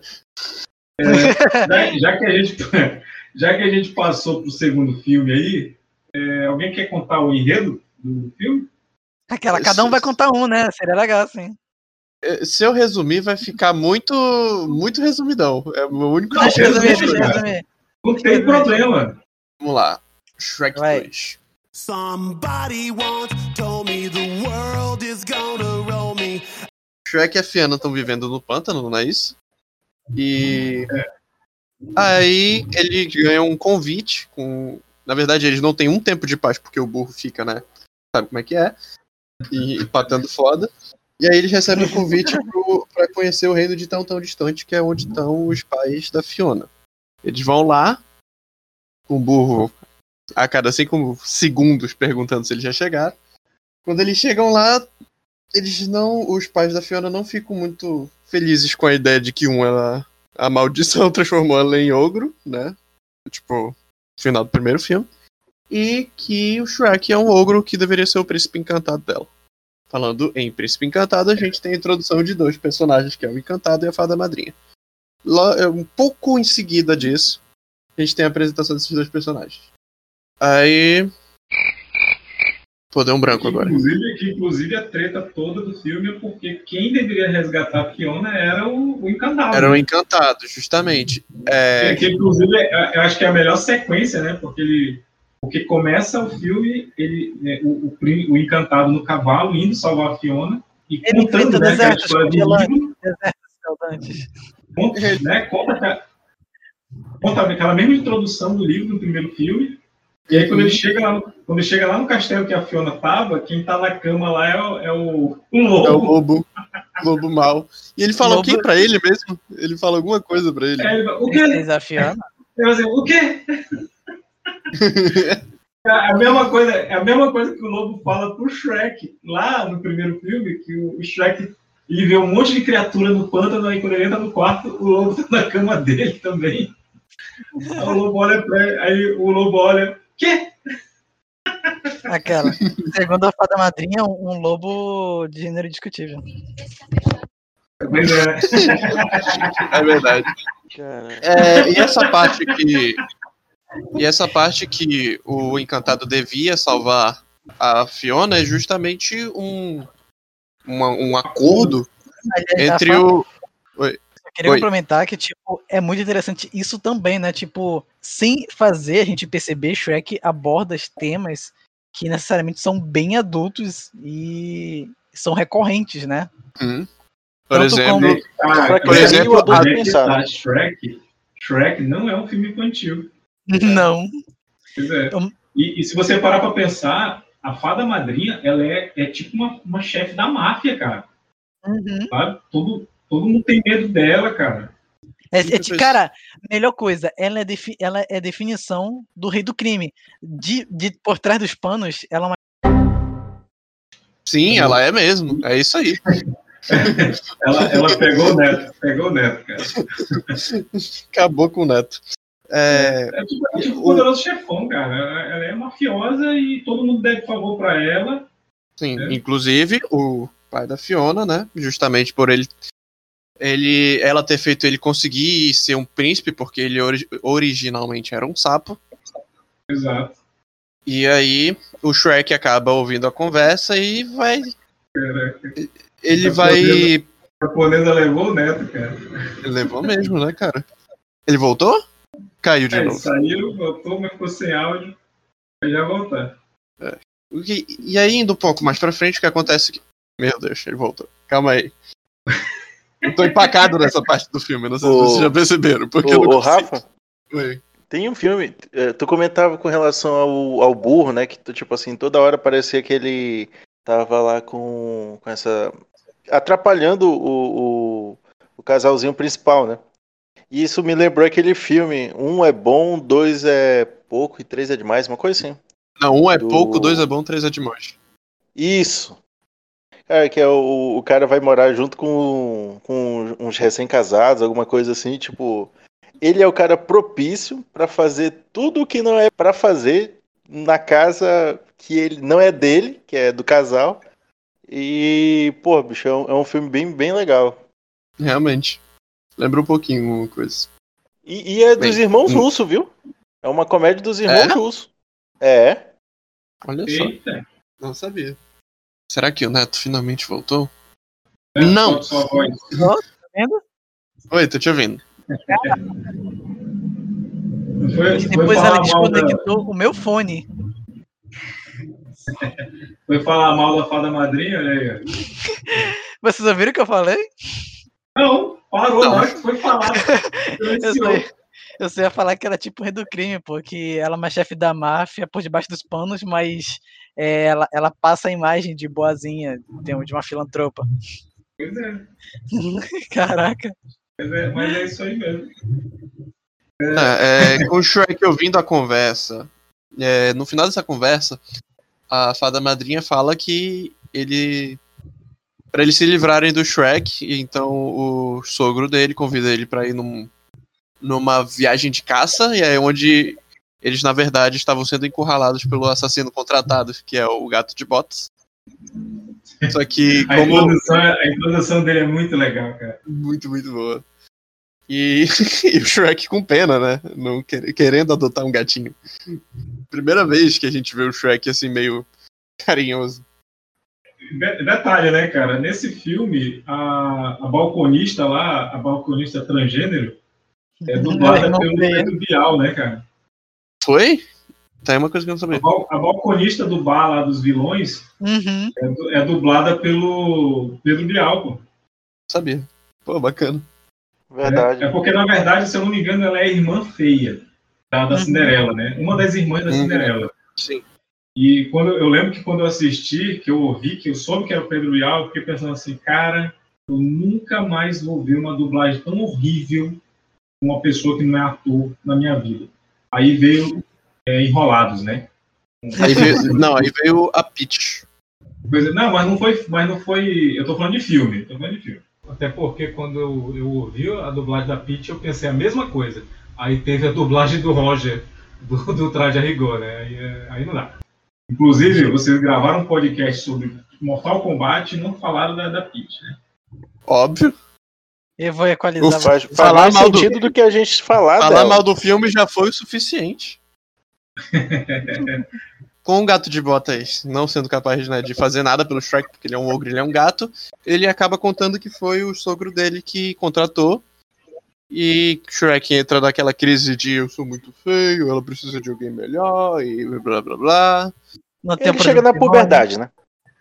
já, já que a gente, já que a gente passou pro segundo filme aí, é, alguém quer contar o enredo do filme? Aquela, cada um vai contar um, né? Seria legal, assim. Eh, Se eu resumir, vai ficar muito, muito resumidão. É o único. Não, resumir, resumir. Não tem problema. Vamos lá. Shrek Vai. 2. Somebody once Shrek e a Fiona estão vivendo no pântano, não é isso? E aí ele ganha um convite com. Na verdade, eles não têm um tempo de paz, porque o burro fica, né? Sabe como é que é? E patando foda. E aí eles recebem um convite pro, pra conhecer o reino de tão tão distante, que é onde estão os pais da Fiona. Eles vão lá, com o burro a cada cinco segundos perguntando se eles já chegaram. Quando eles chegam lá, eles não. Os pais da Fiona não ficam muito felizes com a ideia de que um ela. A maldição transformou ela em ogro, né? Tipo, final do primeiro filme. E que o Shrek é um ogro que deveria ser o príncipe encantado dela. Falando em príncipe encantado, a gente tem a introdução de dois personagens, que é o encantado e a fada madrinha. Lá, é, um pouco em seguida disso, a gente tem a apresentação desses dois personagens. Aí. Pô, deu um branco agora. Inclusive, que, inclusive a treta toda do filme é porque quem deveria resgatar a Fiona era o, o encantado. Era o encantado, justamente. É, Que, inclusive, é- eu acho que é a melhor sequência, né? Porque ele. Porque começa o filme, ele, né, o, o, o encantado no cavalo indo salvar a Fiona e Ele contando enfrenta né, desertos história do congelantes. livro, Desertos conta, né, conta, conta aquela mesma introdução do livro do primeiro filme. E aí quando ele chega lá no, quando ele chega lá no castelo que a Fiona tava, quem tá na cama lá é o, é o, o lobo. é o lobo. Lobo mal. E ele fala o Lobo- que pra ele mesmo? Ele fala alguma coisa pra ele. É, ele fala, o quê? Desafiando. Eu assim, o quê? É a mesma coisa, é a mesma coisa que o Lobo fala pro Shrek, lá no primeiro filme, que o Shrek ele vê um monte de criatura no pântano, aí quando ele entra no quarto, o Lobo tá na cama dele também. Aí o Lobo olha pra ele, aí o Lobo olha, quê? Aquela. Segundo a fada madrinha, um um lobo de gênero discutível. É, É verdade. É, e essa parte que. E essa parte que o encantado devia salvar a Fiona é justamente um. uma- um acordo Aliás, a entre o. Eu queria Oi. complementar que, tipo, é muito interessante isso também, né? Tipo, sem fazer a gente perceber, Shrek aborda temas que necessariamente são bem adultos e são recorrentes, né? Hum. Por Tanto exemplo, ah, Pra que Por exemplo, pensar, tá? Shrek, Shrek não é um filme infantil. Não. Pois é. Eu- E, e se você parar pra pensar, a fada madrinha, ela é, é tipo uma, uma chefe da máfia, cara. Uhum. Sabe? Todo, todo mundo tem medo dela, cara. É, é, cara, melhor coisa, ela é, defi- ela é definição do rei do crime. De, de por trás dos panos, ela é uma. sim, ela é mesmo. É isso aí. Ela, ela pegou o neto, pegou o neto, cara. Acabou com o neto. É, É tipo, é tipo o poderoso chefão, cara. Ela, ela é mafiosa e todo mundo deve favor pra ela. sim, É. inclusive o pai da Fiona, né? Justamente por ele. Ele, ela ter feito ele conseguir ser um príncipe, porque ele ori- originalmente era um sapo. Exato. E aí o Shrek acaba ouvindo a conversa e vai. Caraca. Ele Tá vai. podendo. A japonesa levou o neto, cara. Ele levou mesmo, né, cara? Ele voltou? Caiu de Aí novo. saiu, voltou, mas ficou sem áudio. Vai já voltar. O que- E aí, indo um pouco mais pra frente, o que acontece? Meu Deus, ele voltou. Calma aí. Eu tô empacado nessa parte do filme, não sei se Ô- vocês já perceberam. Porque ô, consigo. Rafa, Oi. tem um filme. eh, Tu comentava com relação ao, ao burro, né? Que tu, tipo assim, toda hora parecia que ele tava lá com, com essa. atrapalhando o, o, o casalzinho principal, né? E isso me lembrou aquele filme. Um é bom, dois é pouco e três é demais, uma coisa assim. Não, um é Do- pouco, dois é bom, três é demais. Isso. Cara, que é o, o cara vai morar junto com, com uns recém-casados, alguma coisa assim, tipo. Ele é o cara propício pra fazer tudo o que não é pra fazer na casa que ele não é dele, que é do casal. E, pô, bicho, é um, é um filme bem, bem legal. Realmente. Lembra um pouquinho uma coisa. E, e é dos Bem, irmãos hum. russos, viu? É uma comédia dos irmãos É? russos. É. Olha só. Eita. Não sabia. Será que o Neto finalmente voltou? É, Não. Tá vendo? Oi, tô te ouvindo. Foi, E depois ela mal da, desconectou o meu fone. foi falar mal da fada madrinha, olha aí. Vocês ouviram o que eu falei? Não, parou, Não. que foi falar. Eu sei. Eu sei ia falar que era tipo rei do crime, pô, que ela é uma chefe da máfia por debaixo dos panos, mas é, ela, ela passa a imagem de boazinha, de um- de uma filantropa. Pois é, Caraca. mas é, mas é isso aí mesmo. É, é, com o Shrek ouvindo a conversa, é, no final dessa conversa, a fada madrinha fala que ele. Pra eles se livrarem do Shrek, então o sogro dele convida ele pra ir num, numa viagem de caça, e é onde eles, na verdade, estavam sendo encurralados pelo assassino contratado, que é o gato de botas. Só que, A, como. introdução, a introdução dele é muito legal, cara. Muito, muito boa. E, e o Shrek com pena, né? Não quer- querendo adotar um gatinho. Primeira vez que a gente vê o Shrek assim, meio carinhoso. De- Detalhe, né, cara? Nesse filme, a, a balconista lá, a balconista transgênero, é dublada Não pelo. Pedro Bial, né, cara? Foi? Tá aí uma coisa que eu não A, sabia. a balconista do bar lá dos vilões Uhum. é, é dublada pelo Pedro Bial, pô. Sabia. Pô, bacana. Verdade. É, é porque, na verdade, se eu não me engano, ela é a irmã feia da, da Uhum. Cinderela, né? Uma das irmãs da Uhum. Cinderela. Sim. E quando eu lembro que quando eu assisti, que eu ouvi, que eu soube que era o Pedro Bial, eu fiquei pensando assim, cara, eu nunca mais vou ver uma dublagem tão horrível uma pessoa que não é ator na minha vida. Aí veio é, Enrolados, né? Aí veio, não, aí veio a Peach. É, não, mas não foi, mas não foi. Eu tô falando de filme, tô falando de filme. Até porque quando eu, eu ouvi a dublagem da Peach, eu pensei a mesma coisa. Aí teve a dublagem do Roger, do, do Traje a Rigor, né? Aí, é, aí não dá. Inclusive, vocês gravaram um podcast sobre Mortal Kombat e não falaram da, da Peach, né? Óbvio. Eu vou equalizar. Ufa, Faz, faz Falar mais mal do- sentido do... que a gente falar Falar dela. mal do filme já foi o suficiente. Com o gato de botas não sendo capaz né, de fazer nada pelo Shrek, porque ele é um ogro, ele é um gato, ele acaba contando que foi o sogro dele que contratou. E Shrek entra naquela crise de eu sou muito feio, ela precisa de alguém melhor, e blá blá blá. No Ele chega do na puberdade, né?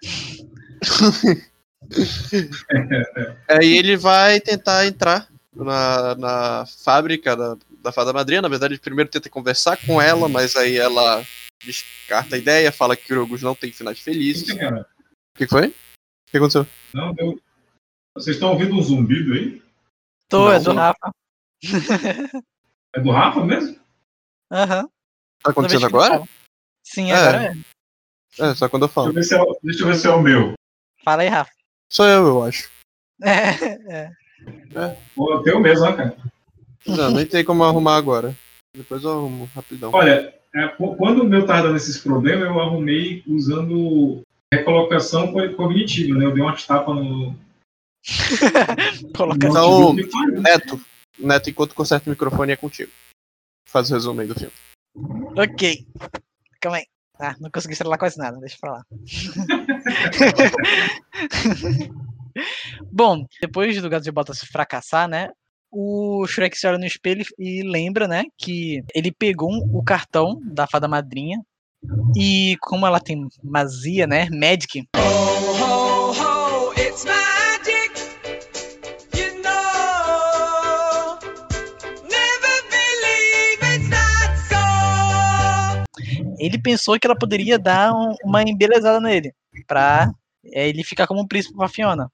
Aí ele vai tentar entrar na, na fábrica da, da fada madrinha. Na verdade, ele primeiro tenta conversar com ela, mas aí ela descarta a ideia, fala que Krogos não tem finais felizes. O que foi? O que aconteceu? Não, deu. Vocês estão ouvindo um zumbido aí? Tô, Não, é do não. Rafa. É do Rafa mesmo? Aham. Tá Toda vez acontecendo agora? Sim, É. agora é. É, só quando eu Deixa falo. eu ver se é, o- deixa eu ver se é o meu. Fala aí, Rafa. Sou eu, eu acho. É, é. Pô, o teu mesmo, né, cara? Não, nem tem como arrumar agora. Depois eu arrumo rapidão. Olha, é, qu- quando o meu tava dando esses problemas, eu arrumei usando recolocação co- cognitiva, né? Eu dei umas tapas no. Colocar no Então. Neto, Neto, enquanto conserta o microfone é contigo. Faz o resumo aí do filme. Ok. Calma aí. Ah, não consegui estrelar quase nada, deixa pra lá. Bom, depois do Gato de Botas fracassar, né? O Shrek se olha no espelho e lembra, né, que ele pegou o cartão da fada madrinha e como ela tem mazia, né, magic, ele pensou que ela poderia dar um- uma embelezada nele, pra é, ele ficar como um príncipe pra Fiona.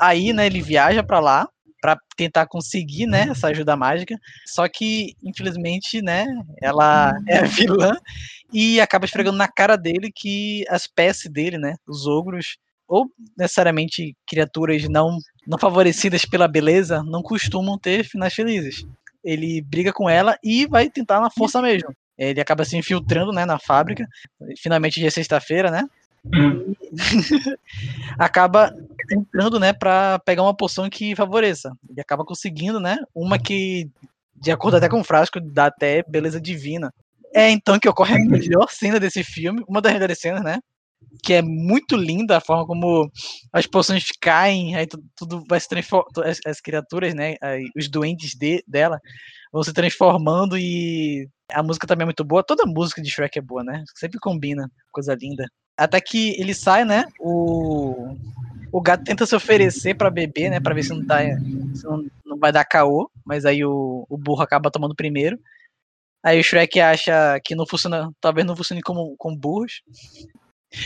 Aí, né, ele viaja pra lá pra tentar conseguir, né, essa ajuda mágica, só que, infelizmente, né, ela é a vilã e acaba esfregando na cara dele que as espécie dele, né, os ogros, ou necessariamente criaturas não, não favorecidas pela beleza, não costumam ter finais felizes. Ele briga com ela e vai tentar na força mesmo. Ele acaba se infiltrando, né, na fábrica. Finalmente dia é sexta-feira, né? acaba entrando, né, para pegar uma poção que favoreça. Ele acaba conseguindo, né, uma que de acordo até com o frasco dá até beleza divina. É então que ocorre a melhor cena desse filme, uma das melhores cenas, né? Que é muito linda a forma como as poções caem, aí tudo, tudo vai se transformando, as, as, criaturas, né? Aí, os doentes de, dela vão se transformando e a música também é muito boa. Toda música de Shrek é boa, né? Sempre combina, coisa linda. Até que ele sai, né? O, o gato tenta se oferecer para beber, né? Para ver se não, tá, se não, não vai dar caô, mas aí o, o burro acaba tomando primeiro. Aí o Shrek acha que não funciona, talvez não funcione como com burros.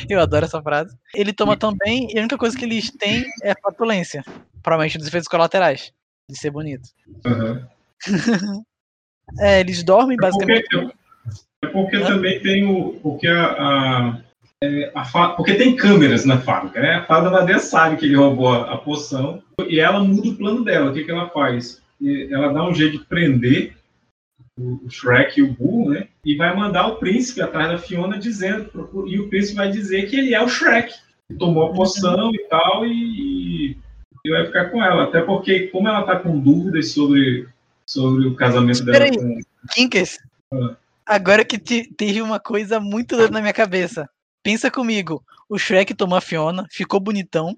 Eu adoro essa frase. Ele toma também, e a única coisa que eles têm é fatulência. Provavelmente dos efeitos colaterais. De ser bonito. Uhum. é, eles dormem basicamente. É porque, é porque também tem o. Porque a. a, é, a porque tem câmeras na fábrica, né? A fada Vadeia sabe que ele roubou a, a, poção e ela muda o plano dela. O que, que ela faz? Ela dá um jeito de prender o Shrek e o Burro, né? E vai mandar o príncipe atrás da Fiona dizendo, e o príncipe vai dizer que ele é o Shrek, que tomou a poção e tal, e, e vai ficar com ela. Até porque, como ela tá com dúvidas sobre, sobre o casamento dela Peraí, com. Ah. agora que te, teve uma coisa muito na minha cabeça. Pensa comigo, o Shrek tomou a Fiona, ficou bonitão,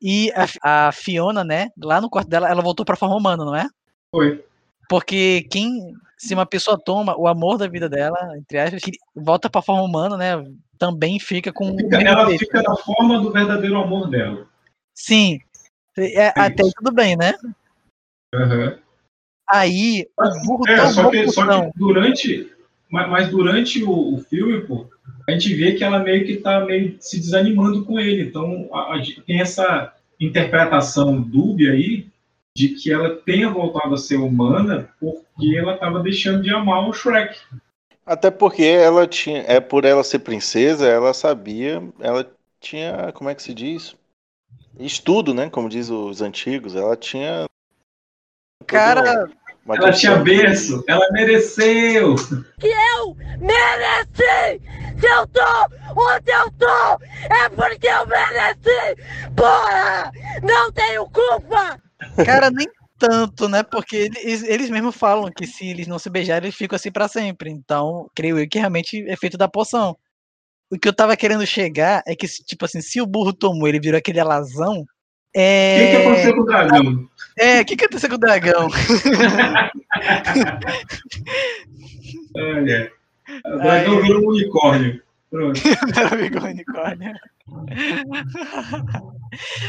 e a, a Fiona, né, lá no quarto dela, ela voltou pra forma humana, não é? Foi. Porque quem. Se uma pessoa toma o amor da vida dela, entre aspas, que volta pra forma humana, né? Também fica com. Fica, ela fica na forma do verdadeiro amor dela. Sim. É, é até tudo bem, né? Uhum. Aí, o burro é, só que, só que durante. Mas, mas durante o, o, filme, pô, a gente vê que ela meio que tá meio se desanimando com ele. Então, a, a, tem essa interpretação dúbia aí de que ela tenha voltado a ser humana porque ela estava deixando de amar o Shrek. Até porque ela tinha, é por ela ser princesa, ela sabia, ela tinha, como é que se diz? Estudo, né? Como diz os antigos, ela tinha. Cara, ela tinha berço, ela mereceu. Que eu mereci! Se eu tô onde eu tô, é porque eu mereci! Porra! Não tenho culpa! Cara, nem tanto, né? Porque eles, eles mesmos falam que se eles não se beijarem, eles ficam assim para sempre. Então, creio eu que realmente é feito da poção. O que eu tava querendo chegar é que, tipo assim, se o burro tomou, ele virou aquele alazão. É... O que, que aconteceu com o dragão? É, o que, que aconteceu com o dragão? é. O dragão Aí... virou um unicórnio. Pronto. virou um unicórnio.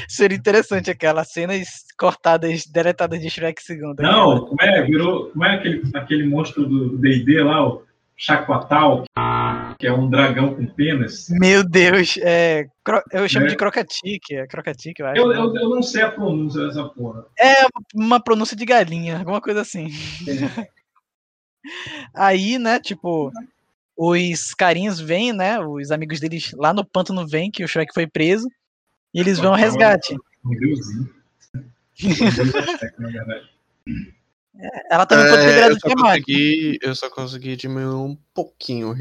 Seria interessante aquelas cenas cortadas, deletadas de Shrek segundo. Não, como é? Virou. Como é aquele, aquele monstro do DD lá, o Chacoatal, que é um dragão com penas? Meu Deus, é, eu chamo é. de Crocatique, é Crocatique, eu acho. Eu, né? eu, eu, não sei a pronúncia dessa porra. É uma pronúncia de galinha, alguma coisa assim. É. Aí, né, tipo, os carinhos vêm, né? Os amigos deles lá no pântano vêm que o Shrek foi preso. E eles vão ao resgate. É, ela também pode ter virado eu, só consegui, eu só consegui diminuir um pouquinho o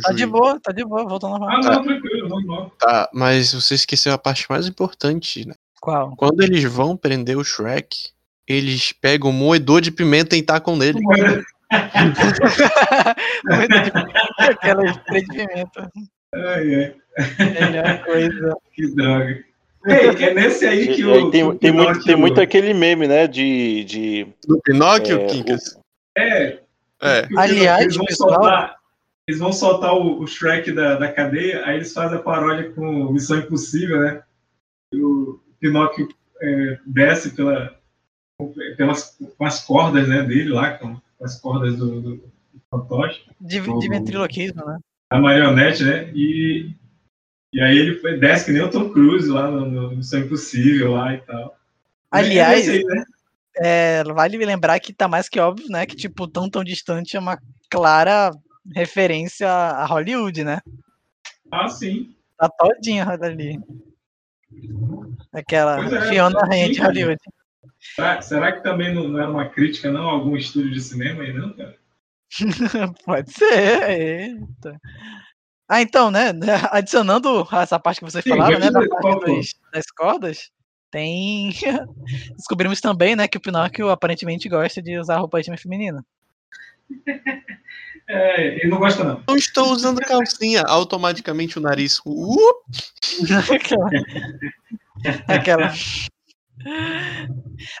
Tá de boa, tá de boa, voltando normal. Ah, não, tá. tranquilo, vamos lá. Tá, mas você esqueceu a parte mais importante, né? Qual? Quando eles vão prender o Shrek, eles pegam um moedor de pimenta e tacam nele. Aquela spray de pimenta. Ai, ai. Melhor coisa. Que droga. Ei, é nesse aí que o. Tem, tem, muito, tem muito aquele meme, né? De. de Do Pinóquio, é, Kinkas? É. é. Aliás, eles vão pessoal... soltar, eles vão soltar o, o Shrek da, da cadeia, aí eles fazem a paródia com Missão Impossível, né? E o Pinóquio é, desce pela, pelas, com as cordas né, dele lá, com as cordas do, do, do fantoche. De, de ventriloquismo, né? A marionete, né? E, e aí ele foi, desce que nem o Tom Cruise lá no, no Missão Impossível lá e tal. Aliás, é aí, né? é, vale lembrar que tá mais que óbvio, né? Que, tipo, tão tão distante é uma clara referência a Hollywood, né? Ah, sim. Tá todinha ali. Aquela é, Fiona de Hollywood. Será, será que também não, não, era uma crítica, não, algum estúdio de cinema aí, não, cara? Pode ser. Eita. Ah, então, né? Adicionando essa parte que vocês Sim, falaram, né? Da parte dos- das cordas, tem. Descobrimos também, né, que o Pinóquio aparentemente gosta de usar roupa íntima feminina. É, ele não gosta, não. Não estou usando calcinha. Automaticamente o nariz. Uh, Aquela. Aquela.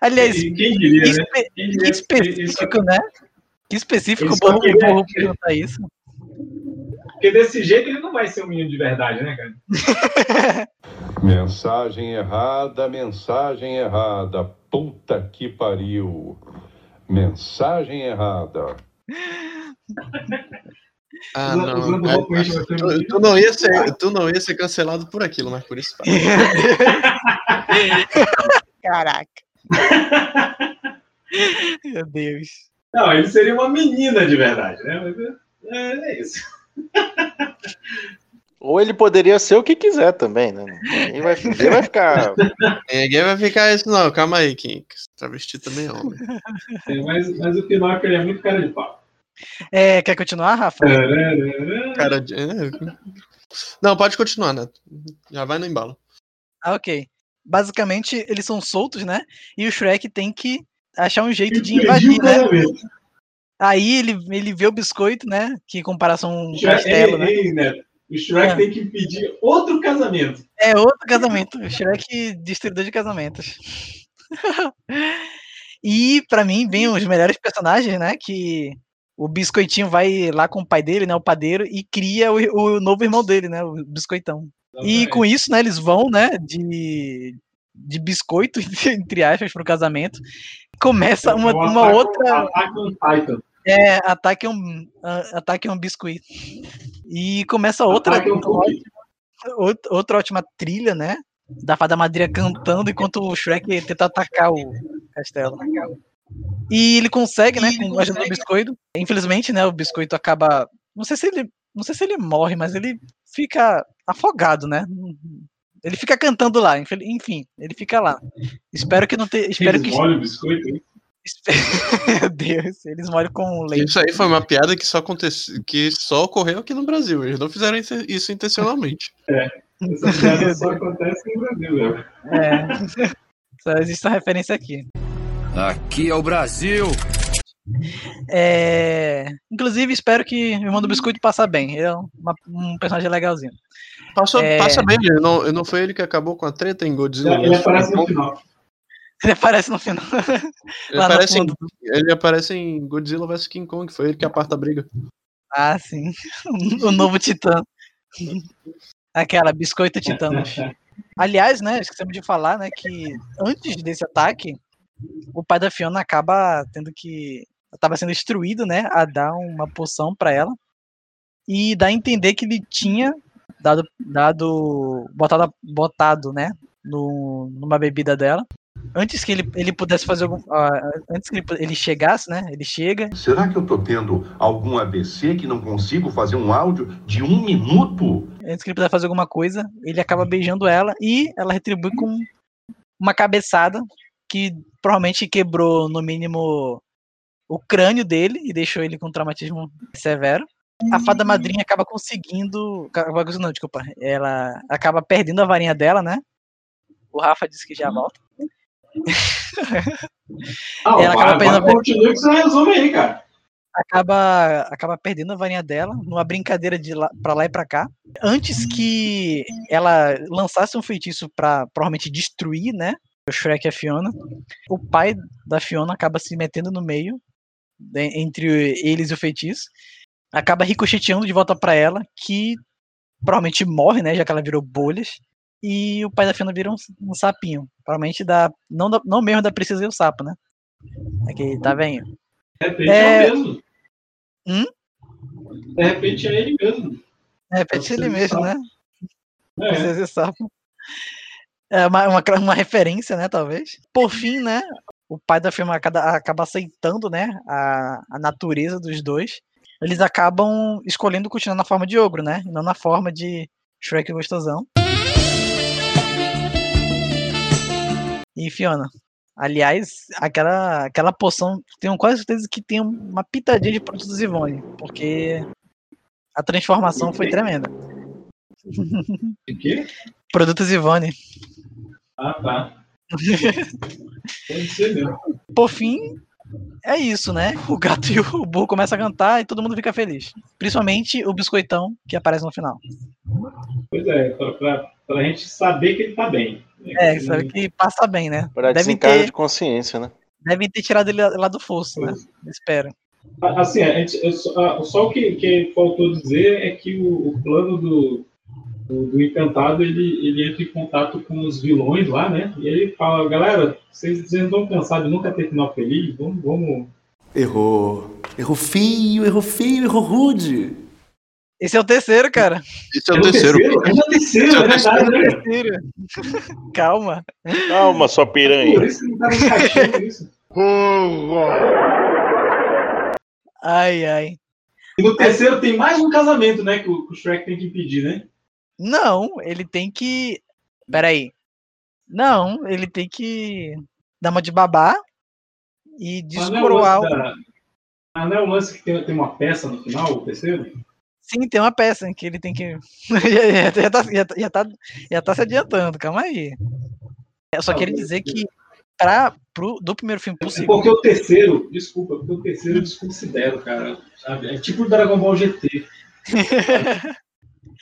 Aliás, quem diria, que, né? espe- Quem que diria que específico, né? Que específico Borro queria- perguntar isso. Porque desse jeito ele não vai ser um menino de verdade, né, cara? Mensagem errada, mensagem errada. Puta que pariu. Mensagem errada. Ah, não. usando É, tu, tu não ia ser, tu não ia ser cancelado por aquilo, mas por isso. fala. Caraca. Meu Deus. Não, ele seria uma menina de verdade, né? Mas é, é isso. Ou ele poderia ser o que quiser também, né? Ninguém vai, ninguém vai ficar. Ninguém vai ficar isso, não. Calma aí, Kim. Travesti também é homem. É, mas, mas o Pinóquio ele é muito cara de pau. É, quer continuar, Rafa? Cara de. é. Não, pode continuar, né? Já vai no embalo. Ah, ok. Basicamente, eles são soltos, né? E o Shrek tem que achar um jeito de invadir, né? Aí ele, ele vê o biscoito, né? Que em comparação um O Shrek, castelo, né? ei, Neto, o Shrek É. tem que pedir outro casamento. É outro casamento. O Shrek destruidor de casamentos. e pra mim vem os melhores personagens, né? Que o biscoitinho vai lá com o pai dele, né? O padeiro, e cria o, o novo irmão dele, né? O biscoitão. E com isso, né? Eles vão, né? De, de biscoito, entre aspas, pro casamento. Começa uma, É um uma outra. On Titan. É, ataque um, a- ataque um biscoito. E começa outra, Ataque on Cookie. outra, outra ótima trilha, né? Da Fada Madrinha cantando enquanto o Shrek tenta atacar o castelo. E ele consegue, né? Com a ajuda do biscoito. Infelizmente, né? O biscoito acaba. Não sei se ele. Não sei se ele morre, mas ele fica afogado, né? Ele fica cantando lá, enfim, ele fica lá. Espero que não tenha. Espero Eles que. o biscoito, hein? Meu Deus, eles molham com leite. Isso aí foi uma piada que só, aconteceu, que só ocorreu aqui no Brasil. Eles não fizeram isso, intencionalmente. É. Essa piada só acontece no Brasil, né? É. Só existe essa referência aqui. Aqui é o Brasil. É... Inclusive, espero que o irmão do biscoito passa bem. Ele é uma- um personagem legalzinho. Passou, É. Passa bem, ele não, não foi ele que acabou com a treta em Godzilla. Ele vs. aparece no final. Ele aparece no final. Ele aparece, em, ele aparece em Godzilla vs King Kong, foi ele que aparta a briga. Ah, sim. O novo Titã. Aquela, biscoito titãs. Aliás, né, esquecemos de falar, né, que antes desse ataque, o pai da Fiona acaba tendo que. Estava sendo instruído, né, a dar uma poção pra ela. E dá a entender que ele tinha dado. dado botado, botado né, no, numa bebida dela. Antes que ele, ele pudesse fazer algum. ah, antes que ele, ele chegasse, né? Ele chega, Será que eu tô tendo algum ABC que não consigo fazer um áudio de um minuto? antes que ele pudesse fazer alguma coisa, ele acaba beijando ela e ela retribui com uma cabeçada que provavelmente quebrou no mínimo o crânio dele e deixou ele com traumatismo severo. A fada madrinha acaba conseguindo, acaba conseguindo- não, desculpa, ela acaba perdendo a varinha dela, né? O Rafa disse que já volta. Ah, Ela acaba perdendo continua que você resume aí, cara. acaba acaba perdendo a varinha dela numa brincadeira de lá, pra lá e pra cá. Antes que ela lançasse um feitiço pra provavelmente destruir, né? O Shrek e a Fiona. O pai da Fiona acaba se metendo no meio né, entre eles e o feitiço. Acaba ricocheteando de volta pra ela, que provavelmente morre, né? Já que ela virou bolhas. E o pai da Fiona vira um, um sapinho. Provavelmente da. Não, da, não mesmo da Princesa e o Sapo, né? Aqui, tá vendo? De repente é, É. o mesmo. Hum? De repente é ele mesmo. É, repete ele mesmo, né? É. Princesa e Sapo. É uma, uma, uma referência, né, talvez. Por fim, né, o pai da firma acaba, acaba aceitando, né, a, a natureza dos dois. Eles acabam escolhendo continuar na forma de ogro, né, não na forma de Shrek gostosão. E Fiona, Aliás, aquela, aquela poção, tenho quase certeza que tem uma pitadinha de produtos Ivone, porque a transformação foi tremenda. O quê? Produtos Ivone. Ah, tá. Pode ser mesmo. Por fim, é isso, né? O gato e o burro começam a cantar e todo mundo fica feliz. Principalmente o biscoitão que aparece no final. Pois é, pra, pra, pra gente saber que ele tá bem. É, sabe que passa bem, né? Para Devem desencargo ter, de consciência, né? devem ter tirado ele lá do fosso, né? Espero. Assim, a gente, eu só, só o que, que faltou dizer é que o, o plano do, do, do Encantado ele, ele entra em contato com os vilões lá, né? E ele fala: galera, vocês, vocês não estão cansados de nunca ter final feliz? Vamos. vamos... Errou. Errou feio, errou feio, errou rude. Esse é o terceiro, cara. Esse é o terceiro. É o terceiro, Esse é o é verdade, né? Terceiro. Calma. Calma, sua piranha. Por isso que não tá encaixando isso. Ai, ai. E no terceiro tem mais um casamento, né? O, que o Shrek tem que impedir, né? Não, ele tem que. Peraí. Não, ele tem que dar uma de babá e não é o descoroar. Ah, não é o lance que tem, tem uma peça no final, o terceiro? Sim, tem uma peça em que ele tem que. já, já, tá, já, tá- já, tá, já tá se adiantando, calma aí. Eu só Não, queria dizer que pra, pro, do primeiro filme pro É segundo. porque o terceiro, desculpa, porque o terceiro eu desconsidero, cara. Sabe? É tipo o Dragon Ball GT.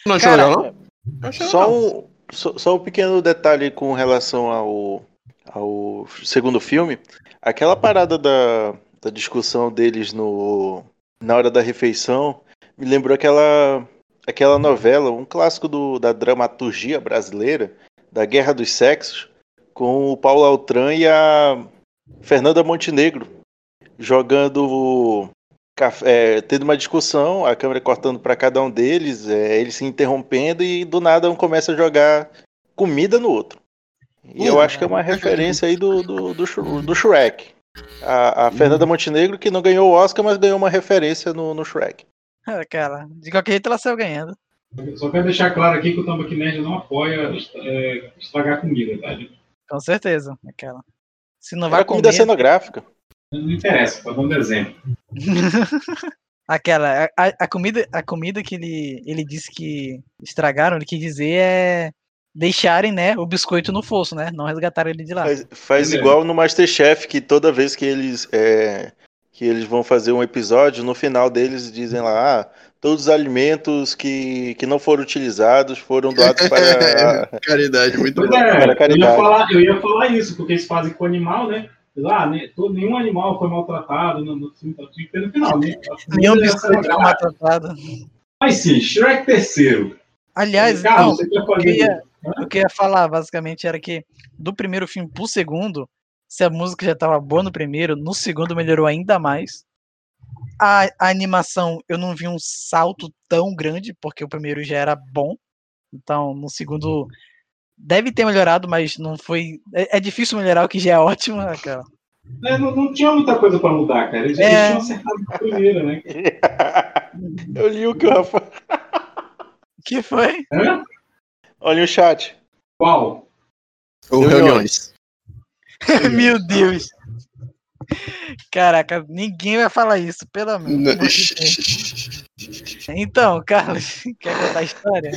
Não achou Cara, legal, não? Só legal. um, só, só um pequeno detalhe com relação ao, ao segundo filme. Aquela parada da, da discussão deles no, na hora da refeição me lembrou aquela, aquela novela, um clássico do, da dramaturgia brasileira, da Guerra dos Sexos, com o Paulo Altran e a Fernanda Montenegro jogando é, tendo uma discussão, a câmera cortando para cada um deles, é, eles se interrompendo e do nada um começa a jogar comida no outro. E eu acho que é uma referência aí do, do, do, do Shrek. A, a Fernanda Montenegro que não ganhou o Oscar, mas ganhou uma referência no, no Shrek. Ah, Cara, de qualquer jeito ela saiu ganhando. Só quero deixar claro aqui que o Tambaqui Nerd não apoia é, estragar comida, tá? Com certeza, aquela. Se não Era vai comida comer, cenográfica. Não interessa, tá dando exemplo. aquela, a, a comida, a comida que ele, ele disse que estragaram, ele quis dizer é deixarem, né, o biscoito no fosso, né? Não resgataram ele de lá. Faz, faz igual no Masterchef, que toda vez que eles, é, que eles vão fazer um episódio, no final deles dizem lá, ah, todos os alimentos que, que não foram utilizados foram doados para. Caridade, muito bom. é, Para eu caridade. ia, falar, eu ia falar isso, porque eles fazem com o animal, né? Lá, né, todo, nenhum animal foi maltratado no, no filme, tinha que ter no final, né? Nenhum biscoito foi maltratado. Mas sim, Shrek terceiro. Aliás, Cara, não, eu fazer. ia, o que eu ia falar basicamente era que do primeiro filme pro segundo, se a música já tava boa no primeiro, no segundo melhorou ainda mais. A, a animação eu não vi um salto tão grande, porque o primeiro já era bom. Então, no segundo deve ter melhorado, mas não foi. É, é difícil melhorar o que já é ótimo, né, cara. É, não, não tinha muita coisa pra mudar, cara. Eles, É. eles tinham acertado no primeiro, né? Eu li o que o Rafa. Que foi? Hã? Olha o chat. Qual? Ou reuniões. Meu Deus. Caraca, ninguém vai falar isso, pelo Deus. Então, Carlos, quer contar a história?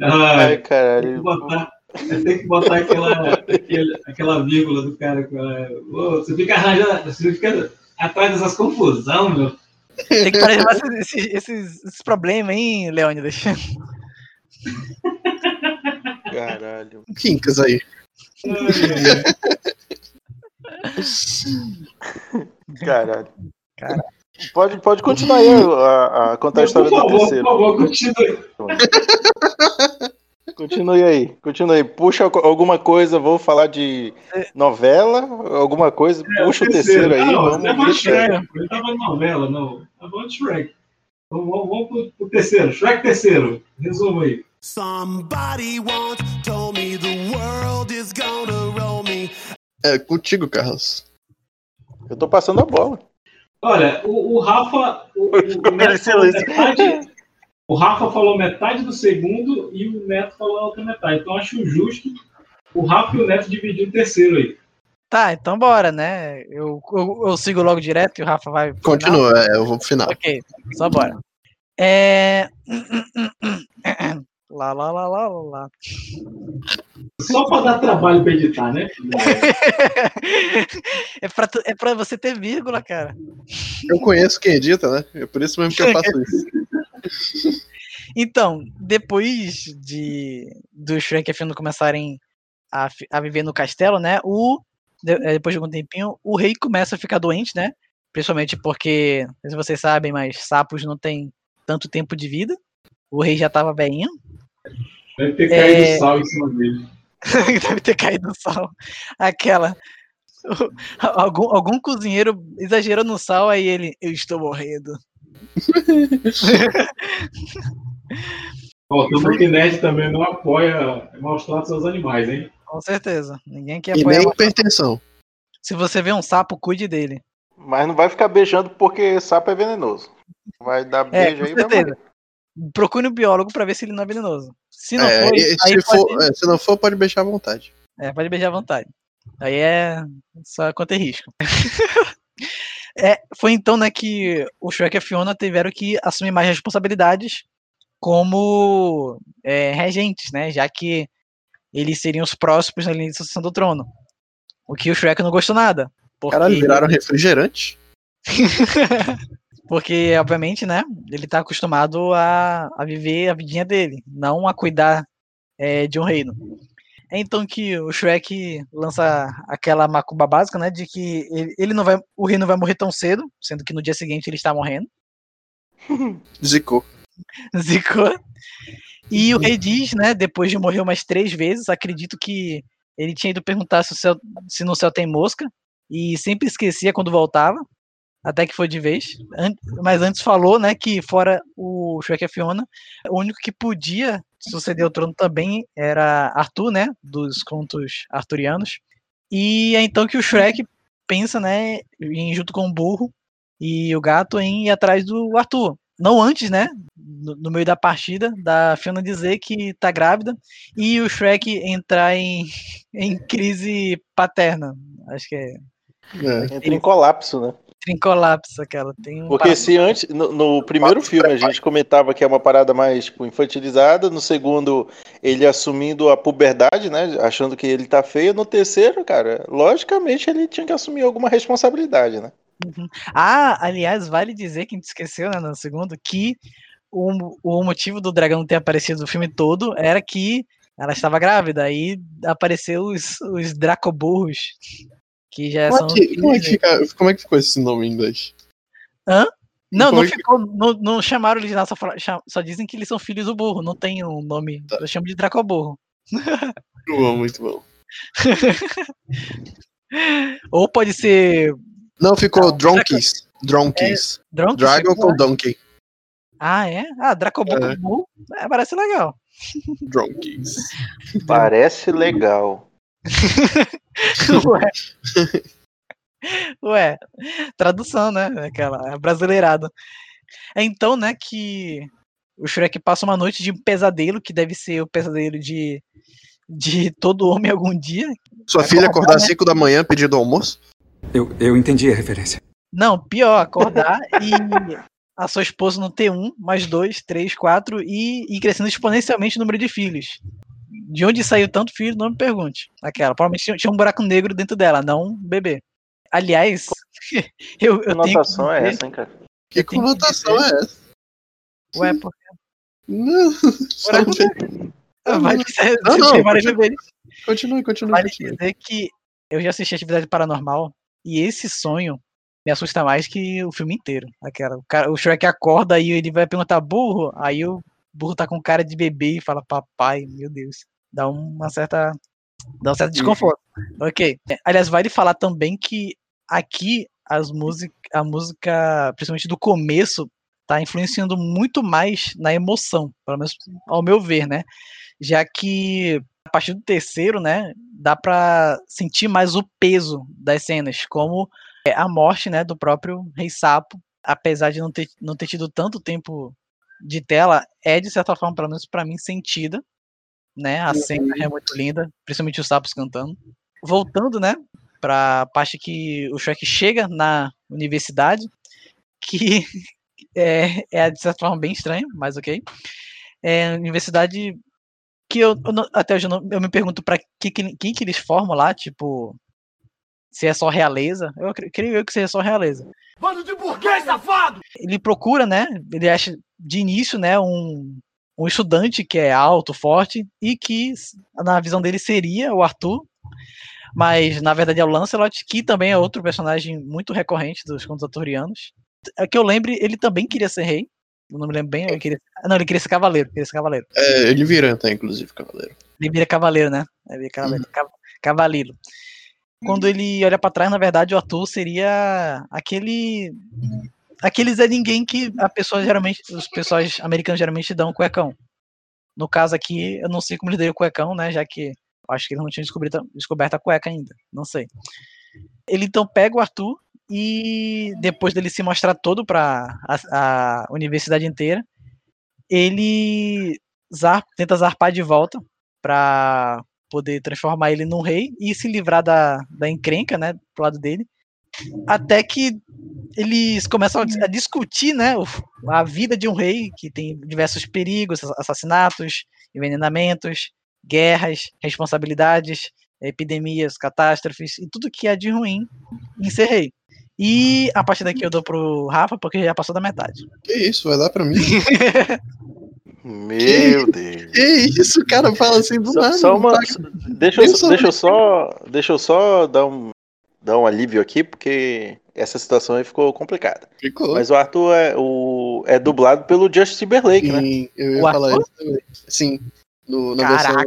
Ai, tem que caralho. botar, tem que botar aquela, aquele- aquela vírgula do cara. você fica arranjando, você fica atrás dessas confusão, meu. Tem que parar de esses, esses, esses problemas, hein, Leônidas? Caralho. Quincas aí. Caralho. Cara. Pode, pode continuar aí a, a contar a história por do favor, terceiro. por favor, continue. Continue aí, continue aí. Puxa algu- alguma coisa, vou falar de novela, alguma coisa, puxa o terceiro aí, Não, vamos vai deixa- Shrek. Ele tava em novela, não. Tava em Shrek. Então, vamos, vamos pro, pro terceiro. Shrek terceiro. Resumo aí. Somebody once told me the world is gonna roll me. É contigo, Carlos. Eu tô passando a bola. Olha, o, o Rafa. O, o, o Neto falou metade, o Rafa falou metade do segundo e o Neto falou a outra metade. Então acho justo o Rafa e o Neto dividiram o terceiro aí. Tá, então bora, né? Eu, eu, eu sigo logo direto e o Rafa vai. Continua, é, eu vou pro final. Ok, só bora. É. Lá, lá, lá, lá, lá, lá. Só pra dar trabalho pra editar, né? é, pra, tu- é pra você ter vírgula, cara. Eu conheço quem edita, né? É por isso mesmo que eu faço isso. Então, depois de do Shrek e a Fiona começarem a, a viver no castelo, né? O eh, depois de algum tempinho, o rei começa a ficar doente, né? Principalmente porque, não sei se vocês sabem, mas sapos não têm tanto tempo de vida. O rei já tava velhinho. Deve ter caído É. sal em cima dele. Deve ter caído sal. Aquela. Algum, algum cozinheiro exagerou no sal, aí ele. Eu estou morrendo. O Tambourine Nerd também não apoia maus tratos aos animais, hein? Com certeza. Ninguém quer E apoiar. nem uma- hipertensão. Se você vê um sapo, cuide dele. Mas não vai ficar beijando porque sapo é venenoso. Vai dar É, beijo com aí e vai certeza. morrer. Procure um biólogo pra ver se ele não é venenoso. Se não É, for, se, pode, for, é, se não for, pode beijar à vontade. é, pode beijar à vontade. Aí é só conter risco. É, foi então né, que o Shrek e a Fiona tiveram que assumir mais responsabilidades como é, regentes, né? Já que eles seriam os próximos na linha de sucessão do trono. O que o Shrek não gostou nada. Porque... Caralho, viraram refrigerante? Porque, obviamente, né? Ele tá acostumado a, a viver a vidinha dele, não a cuidar é, de um reino. É então que o Shrek lança aquela macumba básica, né? De que ele, ele não vai. O rei não vai morrer tão cedo, sendo que no dia seguinte ele está morrendo. Zicou. Zicou. E o rei diz, né? Depois de morrer umas três vezes, acredito que ele tinha ido perguntar se, o céu, se no céu tem mosca. E sempre esquecia quando voltava. Até que foi de vez. Mas antes falou, né, que fora o Shrek e a Fiona, o único que podia suceder o trono também era Arthur, né, dos contos arturianos. E é então que o Shrek pensa, né, em, junto com o burro e o gato em ir atrás do Arthur. Não antes, né, no, no meio da partida, da Fiona dizer que tá grávida e o Shrek entrar em, em crise paterna. Acho que é. Entra em colapso, né? Em colapso, aquela. Tem um Porque se antes, no, no primeiro filme a gente comentava que é uma parada mais tipo, infantilizada, no segundo ele assumindo a puberdade, né, achando que ele tá feio, no terceiro, cara, logicamente ele tinha que assumir alguma responsabilidade, né? Uhum. Ah, aliás, vale dizer que a gente esqueceu, né, no segundo, que o, o motivo do dragão ter aparecido no filme todo era que ela estava grávida, aí apareceu os, os Dracoburros, que já Como são. é, que, como, é que fica- como é que ficou esse nome em inglês? Hã? Não, Como não é que- ficou. Não, não chamaram original, só, fala- cham- só dizem que eles são filhos do burro, não tem um nome. Tá. Eu chamo de Dracoburro. Muito bom, muito bom. Ou pode ser. Não, ficou Dronkies. Dronkies. Dronkies Dragon ficou, com? Donkey. Ah, é? Ah, Dracoburro É. com burro. É, parece legal. Dronkies. Parece legal. Ué. Ué, tradução, né? Aquela, brasileirado. É então, né, que o Shrek passa uma noite de um pesadelo, que deve ser o pesadelo de, de todo homem algum dia. Sua Vai filha acordar às né? 5 da manhã pedindo almoço? Eu, eu entendi a referência. Não, pior, acordar e a sua esposa não ter um, mais dois, três, quatro e ir crescendo exponencialmente o número de filhos. De onde saiu tanto filho, não me pergunte. Aquela, provavelmente tinha- um buraco negro dentro dela, não um bebê. Aliás, eu, eu Que tenho que notação é dizer- essa, hein, cara? Que conotação dizer- é essa? Ué, por Não, só Ué, ver. Ah, Vai você, Não, não, continue. Continue, continue, Vale continue. dizer que eu já assisti Atividade Paranormal e esse sonho me assusta mais que o filme inteiro. Aquela, o, cara, o Shrek acorda e ele vai perguntar burro, aí o burro tá com cara de bebê e fala papai, meu Deus. Dá uma certa. Dá um certo desconforto. Ok. Aliás, vale falar também que aqui as música, a música, principalmente do começo, tá influenciando muito mais na emoção, pelo menos ao meu ver, né? Já que a partir do terceiro, né, dá pra sentir mais o peso das cenas, como é, a morte, né, do próprio Rei Sapo, apesar de não ter, não ter tido tanto tempo de tela, é de certa forma, pelo menos pra mim, sentida. né? A cena é muito linda, principalmente os sapos cantando. Voltando, né, pra parte que o Shrek chega na universidade, que é, é de certa forma bem estranho, mas ok. É universidade que eu, eu não- até hoje eu, não- eu me pergunto pra que, que, quem que eles formam lá, tipo, se é só realeza. Eu cre- creio eu que seja só realeza. Bando de burguês, safado! Ele procura, né? Ele acha de início, né, um, um estudante que é alto, forte e que na visão dele seria o Arthur, mas na verdade é o Lancelot, que também é outro personagem muito recorrente dos contos arturianos. É que eu lembre, ele também queria ser rei. Eu não me lembro bem, ele queria, não, ele queria ser cavaleiro, queria ser cavaleiro. É, ele vira até, inclusive, cavaleiro. Ele vira cavaleiro, né? Ele vira cavaleiro, cav- cavalilo. Quando ele olha pra trás, na verdade, o Arthur seria aquele aquele Zé Ninguém que a pessoa geralmente, os pessoas americanos geralmente dão cuecão. No caso aqui, eu não sei como eles dariam cuecão, né? Já que acho que eles não tinham descoberto, descoberto a cueca ainda. Não sei. Ele então pega o Arthur e depois dele se mostrar todo para a, a universidade inteira, ele zar- tenta zarpar de volta para poder transformar ele num rei e se livrar da, da encrenca, né, pro lado dele. Até que eles começam a dis- a discutir, né, a vida de um rei que tem diversos perigos, assa- assassinatos, envenenamentos, guerras, responsabilidades, epidemias, catástrofes e tudo que é de ruim em ser rei. E a partir daqui eu dou pro Rafa, porque já passou da metade. Que isso, vai dar pra mim? Meu Deus. Que isso, o cara fala assim do Só, nada. só uma, paga- deixa, eu, deixa eu só, deixa eu só dar um, dar um alívio aqui, porque essa situação aí ficou complicada. Ficou. Mas o Arthur é, o, é dublado pelo Justin Timberlake, né? Sim, eu ia O falar ator? isso também. Sim. No, na Caraca. versão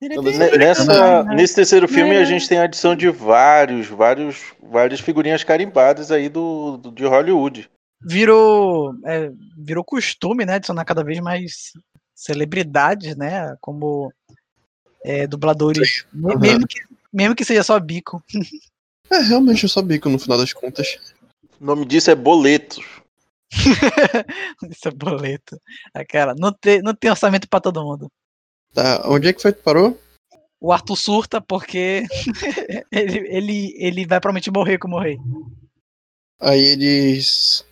Ne- americana. Nessa, nesse terceiro filme a gente tem a adição de vários, vários, várias figurinhas carimbadas aí do, do- de Hollywood. Virou é, virou costume, né, adicionar cada vez mais celebridades, né, como é, dubladores, Aham. mesmo, que, mesmo que seja só bico. É, realmente eu só bico no final das contas. O nome disso é Boletos. Isso é boleto. Aquela, não tem, não tem orçamento pra todo mundo. Tá, onde é que foi que parou? O Arthur surta porque ele, ele, ele vai provavelmente morrer como rei. Aí eles.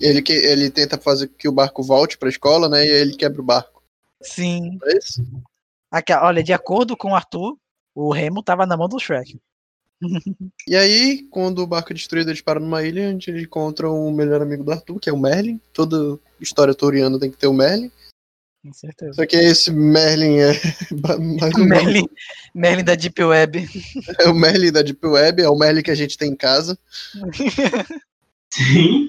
Ele, que, ele tenta fazer que o barco volte pra escola, né? E aí ele quebra o barco. Sim. É isso? Aqui, olha, de acordo com o Arthur, o Remo tava na mão do Shrek. E aí, quando o barco é destruído, eles param numa ilha onde eles encontram o melhor amigo do Arthur, que é o Merlin. Toda história toriana tem que ter o Merlin. Com certeza. Só que esse Merlin é mais um Merlin, Merlin da Deep Web. É o Merlin da Deep Web, é o Merlin que a gente tem em casa. Sim.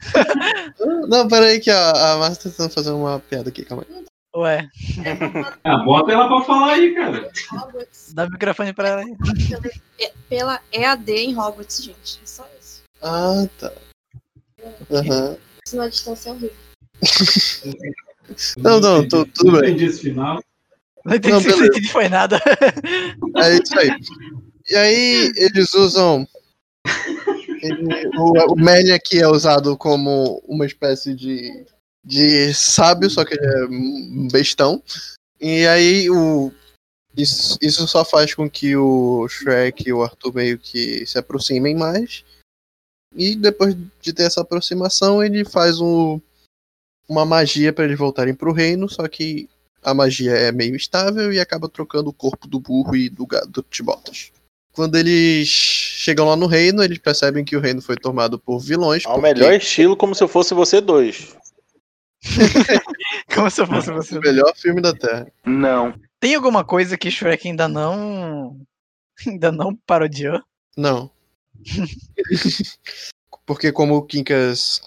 Não, peraí que a, a Márcia tá tentando fazer uma piada aqui, calma aí. Ué, Ah, bota ela pra falar aí, cara. dá o microfone pra ela aí. É- Pela EAD em Hogwarts, gente. É só isso. Ah, tá. Aham. Isso na distância é horrível. Não, não, tu- tudo Não bem. entendi esse final. Não entendi Não, se entendi foi nada. É isso aí. E aí eles usam. Ele- o, o Merlin aqui é usado como uma espécie de, de sábio, só que ele é um bestão. E aí o. Isso, isso só faz com que o Shrek e o Arthur meio que se aproximem mais. E depois de ter essa aproximação, ele faz um, uma magia para eles voltarem pro reino, só que a magia é meio instável e acaba trocando o corpo do burro e do gado de botas. Quando eles chegam lá no reino, eles percebem que o reino foi tomado por vilões. Ao porque- melhor estilo, como se eu fosse você dois. Como se eu fosse você. O melhor filme da Terra. Não. Tem alguma coisa que Shrek ainda não. Ainda não parodiou? Não. Porque como o Quincas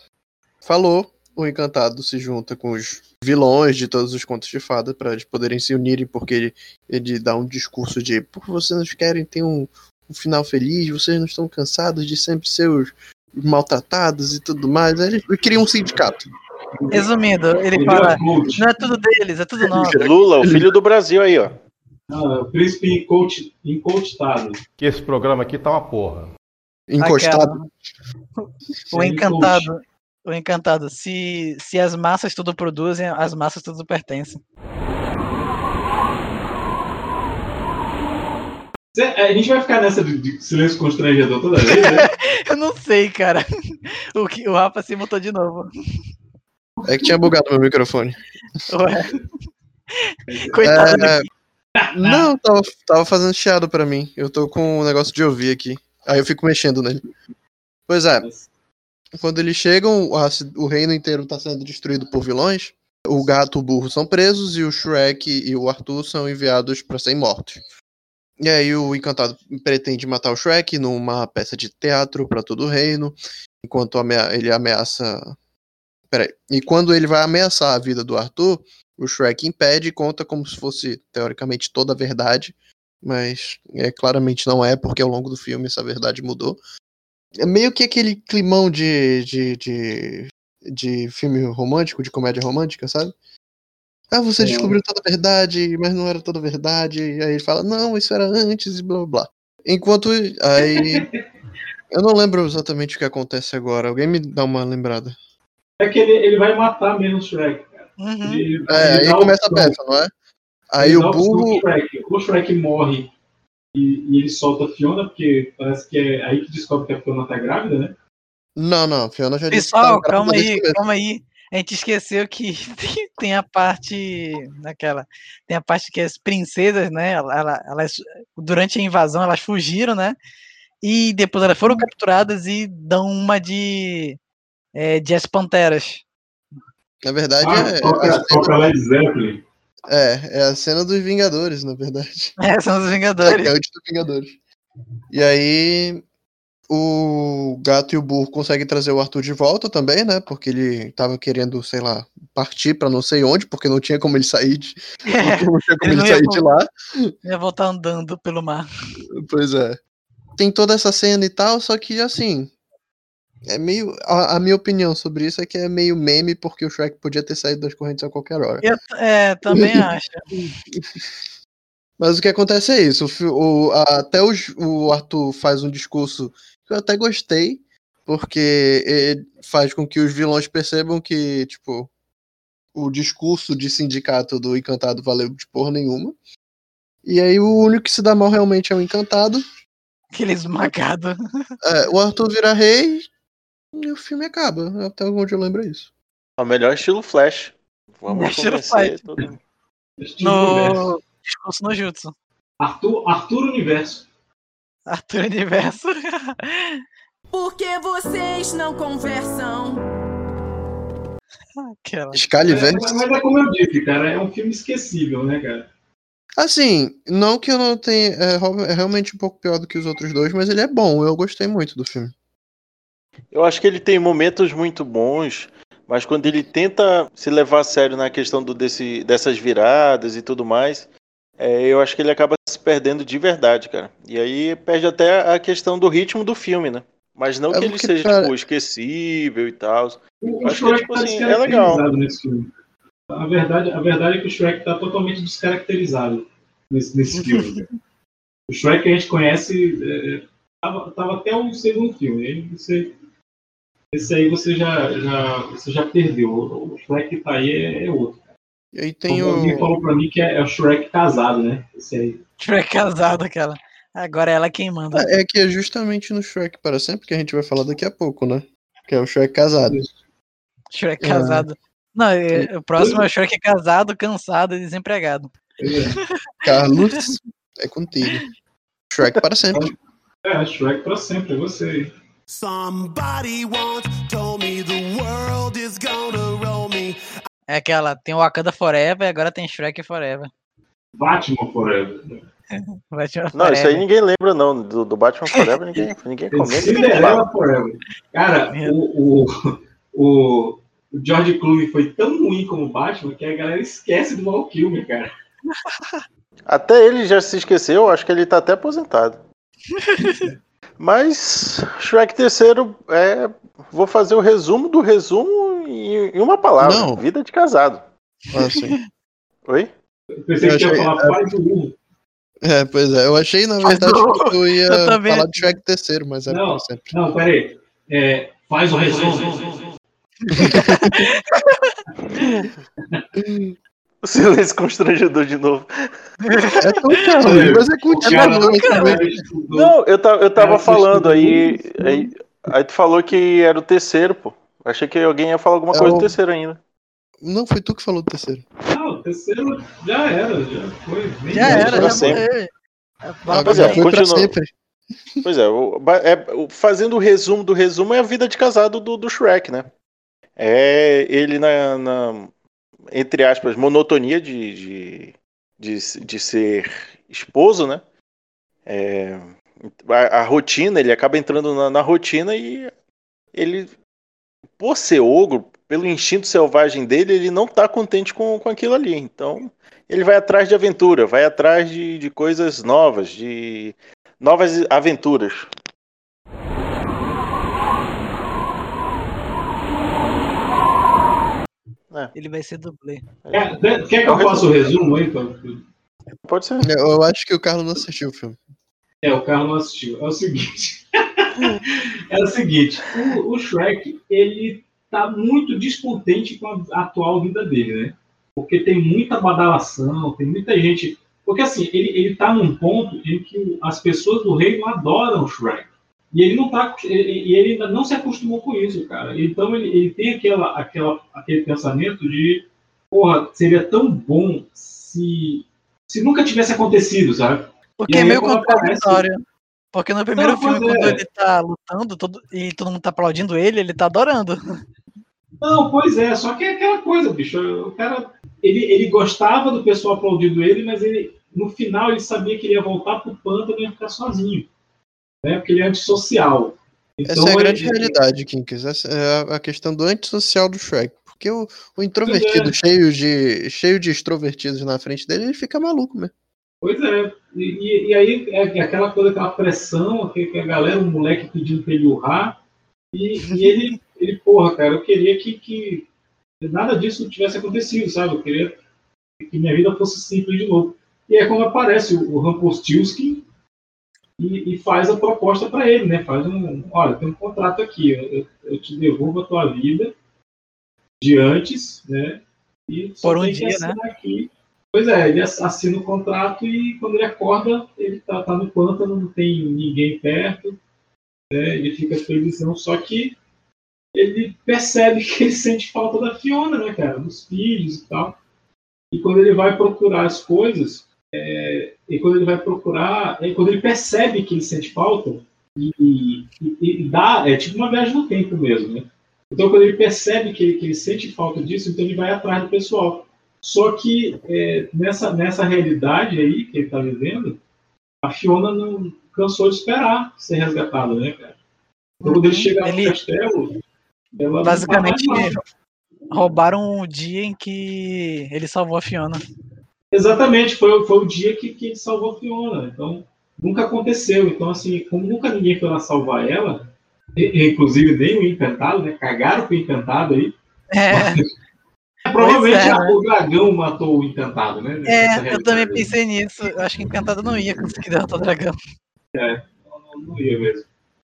falou, o Encantado se junta com os vilões de todos os contos de fada para eles poderem se unirem, porque ele, ele dá um discurso de por vocês não querem ter um, um final feliz, vocês não estão cansados de sempre ser os maltratados e tudo mais. Aí ele cria um sindicato. Resumindo, ele fala: é não é tudo deles, é tudo nosso. Lula, o filho do Brasil aí, ó. Não, é o príncipe encoachado. Que esse programa aqui tá uma porra. Encostado. O encantado. O encantado. Se, se as massas tudo produzem, as massas tudo pertencem. É, a gente vai ficar nessa de silêncio constrangedor toda vez, né? Eu não sei, cara. O, que, o Rafa se botou de novo. É que tinha bugado meu microfone. Ué. É. Coitado. É, não, tava, tava fazendo chiado pra mim. Eu tô com um negócio de ouvir aqui. Aí eu fico mexendo nele. Pois é. Quando eles chegam, o reino inteiro tá sendo destruído por vilões. O gato e o burro são presos e o Shrek e o Arthur são enviados pra serem mortos. E aí o encantado pretende matar o Shrek numa peça de teatro pra todo o reino, enquanto ele ameaça. Peraí. E quando ele vai ameaçar a vida do Arthur, o Shrek impede e conta como se fosse, teoricamente, toda a verdade. Mas é, claramente não é, porque ao longo do filme essa verdade mudou. É meio que aquele climão de, de, de, de filme romântico, de comédia romântica, sabe? Ah, você É. descobriu toda a verdade, mas não era toda a verdade. E aí ele fala, não, isso era antes e blá blá blá. Enquanto. Aí. Eu não lembro exatamente o que acontece agora. Alguém me dá uma lembrada. É que ele, ele vai matar mesmo o Shrek, cara. Ele- É, ele aí começa a peça, não é? Aí Ele o burro. Shrek. Ou o Shrek morre e, e ele solta a Fiona, porque parece que é aí que descobre que a Fiona tá grávida, né? Não, não, Fiona já disse que Pessoal, tava grávida calma aí, calma aí. A gente esqueceu que tem- tem a parte naquela, tem a parte que as princesas, né? ela- ela- Elas, durante a invasão elas fugiram, né? E depois elas foram capturadas e dão uma de é, de as panteras. Na verdade, Ah, é, toca, a cena, toca Led Zeppelin. É, é a cena dos Vingadores, na verdade. É, são os É Vingadores. antes dos Vingadores. E aí, o gato e o burro conseguem trazer o Arthur de volta também, né? Porque ele tava querendo, sei lá, partir pra não sei onde, porque não tinha como ele sair de, não tinha como Ele ele sair de lá. Ia voltar andando pelo mar. Pois é. Tem toda essa cena e tal, só que assim. É meio. A, a minha opinião sobre isso é que é meio meme, porque o Shrek podia ter saído das correntes a qualquer hora. Eu é, também acho. Mas o que acontece é isso. O, a- até o, o Arthur faz um discurso que eu até gostei, porque ele faz com que os vilões percebam que, tipo, o discurso de sindicato do encantado valeu de porra nenhuma. E aí o único que se dá mal realmente é o encantado. Aquele esmagado. É, o Arthur vira rei e o filme acaba. Até onde eu lembro é isso. É o melhor estilo Flash. Vamos Estilo Flash. todo. Estilo universo. No discurso no Jutsu. Arthur, Arthur Universo. Arthur Universo. Por que vocês não conversam? Aquela. É, Scaliverse. mas mas é como eu disse, cara, é um filme esquecível, né, cara? Assim, não que eu não tenha. É, é realmente um pouco pior do que os outros dois, mas ele é bom. Eu gostei muito do filme. Eu acho que ele tem momentos muito bons, mas quando ele tenta se levar a sério na questão do, desse, dessas viradas e tudo mais, é, eu acho que ele acaba se perdendo de verdade, cara. E aí perde até a questão do ritmo do filme, né? Mas não É que ele seja, cara- tipo, esquecível e tal. O, Acho que, Shrek tipo tá assim, é legal. nesse filme. A verdade, a verdade é que o Shrek tá totalmente descaracterizado nesse, nesse filme. O Shrek que a gente conhece é, tava, tava até o segundo filme. Aí você, esse aí você já, já, você já perdeu. O, Shrek que tá aí é, é outro. E aí tem Alguém o. falou pra mim que é, é o Shrek casado, né? Esse aí. Shrek casado, aquela. Agora é ela quem manda. É que é justamente no Shrek para sempre que a gente vai falar daqui a pouco, né? Que é o Shrek casado. Shrek É. casado. Não, é- o próximo é o Shrek casado, cansado e desempregado. Carlos, é contigo. Shrek para sempre. É, Shrek pra sempre, é você aí. Somebody once told me the world is gonna roll me. É aquela, tem o Wakanda Forever e agora tem Shrek Forever. Batman Forever. Te Não, isso aí ninguém lembra, não. Do, do Batman Forever, ninguém, ninguém comenta. Cinderela fala. Forever. Cara, o, o, o, o George Clooney foi tão ruim como Batman que a galera esquece do Val Kilmer, cara. Até ele já se esqueceu, acho que ele tá até aposentado. Mas Shrek terceiro é. Vou fazer o resumo do resumo em, uma palavra. Não. Vida de casado. Ah, sim. Oi? Eu pensei Eu que ia achei- falar é-. É, pois é. Eu achei, na verdade, eu- que tu ia falar de Shrek terceiro, mas é Não, sempre. não, peraí. É, faz o resumo. Silêncio constrangedor de novo. É tão calmo, mas é contigo. Não, eu, ta- eu tava falando aí, aí. Aí tu falou que era o terceiro, pô. Achei que alguém ia falar alguma É coisa o- do terceiro ainda. Não, foi tu que falou do terceiro. Não, o terceiro já era, já foi. Nem Já era, pra já sempre. Pois pra é. Foi pra continua. sempre. Pois é, o- é, o- fazendo o resumo do resumo é a vida de casado do, do Shrek, né? É ele na, na- entre aspas, monotonia de, de, de, de ser esposo, né? É, a, a rotina, ele acaba entrando na, na rotina e ele, por ser ogro, pelo instinto selvagem dele, ele não tá contente com, com aquilo ali. Então, ele vai atrás de aventura, vai atrás de, de coisas novas, de novas aventuras. Ele vai ser dublê. Quer, quer- quer que eu faça o resumo aí? pra- Pode ser. Eu acho que o Carlos não assistiu o filme. É, o Carlos não assistiu. É o seguinte. é o seguinte, o, o Shrek, ele tá muito descontente com a atual vida dele, né? Porque tem muita badalação, tem muita gente. Porque assim, ele, ele tá num ponto em que as pessoas do reino adoram o Shrek. E ele não tá. E ele ainda não se acostumou com isso, cara. Então ele, ele tem aquela, aquela, aquele pensamento de porra, seria tão bom se, se nunca tivesse acontecido, sabe? Porque é meio aparece- contraditório. Porque no primeiro Não, filme, quando é. ele tá lutando todo, e todo mundo tá aplaudindo ele, ele tá adorando. Não, pois é, só que é aquela coisa, bicho. O cara, ele, ele gostava do pessoal aplaudindo ele, mas ele, no final ele sabia que ele ia voltar pro pântano e ia ficar sozinho. Né? Porque ele é antissocial. Essa Então, é a grande ele- realidade, Kinks. Essa é a- questão do antissocial do Shrek. Porque o, o introvertido, é. cheio, de, cheio de extrovertidos na frente dele, ele fica maluco mesmo. Pois é. E, e- aí é aquela coisa, aquela pressão, que, a galera, o moleque pedindo pra ele urrar. E, e ele, ele, porra, cara, eu queria que, que nada disso tivesse acontecido, sabe? Eu queria que minha vida fosse simples de novo. E é quando aparece o, o Rampolstiltskin e, e faz a proposta para ele, né? Faz um, olha, tem um contrato aqui, eu, eu- te devolvo a tua vida de antes, né? E só Por um dia, né? aqui. Pois é, ele ass- assina o contrato e quando ele acorda, ele tá, tá no pântano, não tem ninguém perto, né? Ele fica felizão, só que ele percebe que ele sente falta da Fiona, né, cara? Dos filhos e tal. E quando ele vai procurar as coisas, é, e quando ele vai procurar, é quando ele percebe que ele sente falta, e, e- e dá, é tipo uma viagem no tempo mesmo, né? Então, quando ele percebe que ele, que ele sente falta disso, então ele vai atrás do pessoal. Só que é, nessa, nessa realidade aí que ele está vivendo, a Fiona não cansou de esperar ser resgatada, né, cara? Então, quando ele chega no Ele- castelo, ela Basicamente, roubaram o dia em que ele salvou a Fiona. Exatamente, foi, foi o dia que, que ele salvou a Fiona. Então, nunca aconteceu. Então, assim, como nunca ninguém foi lá salvar ela, e- inclusive nem o Encantado, né? Cagaram com o Encantado aí. É, Provavelmente é, a- né? o dragão matou o Encantado, né? É eu também pensei nisso. Eu acho que Encantado não ia conseguir derrotar o dragão. É, não, não ia mesmo.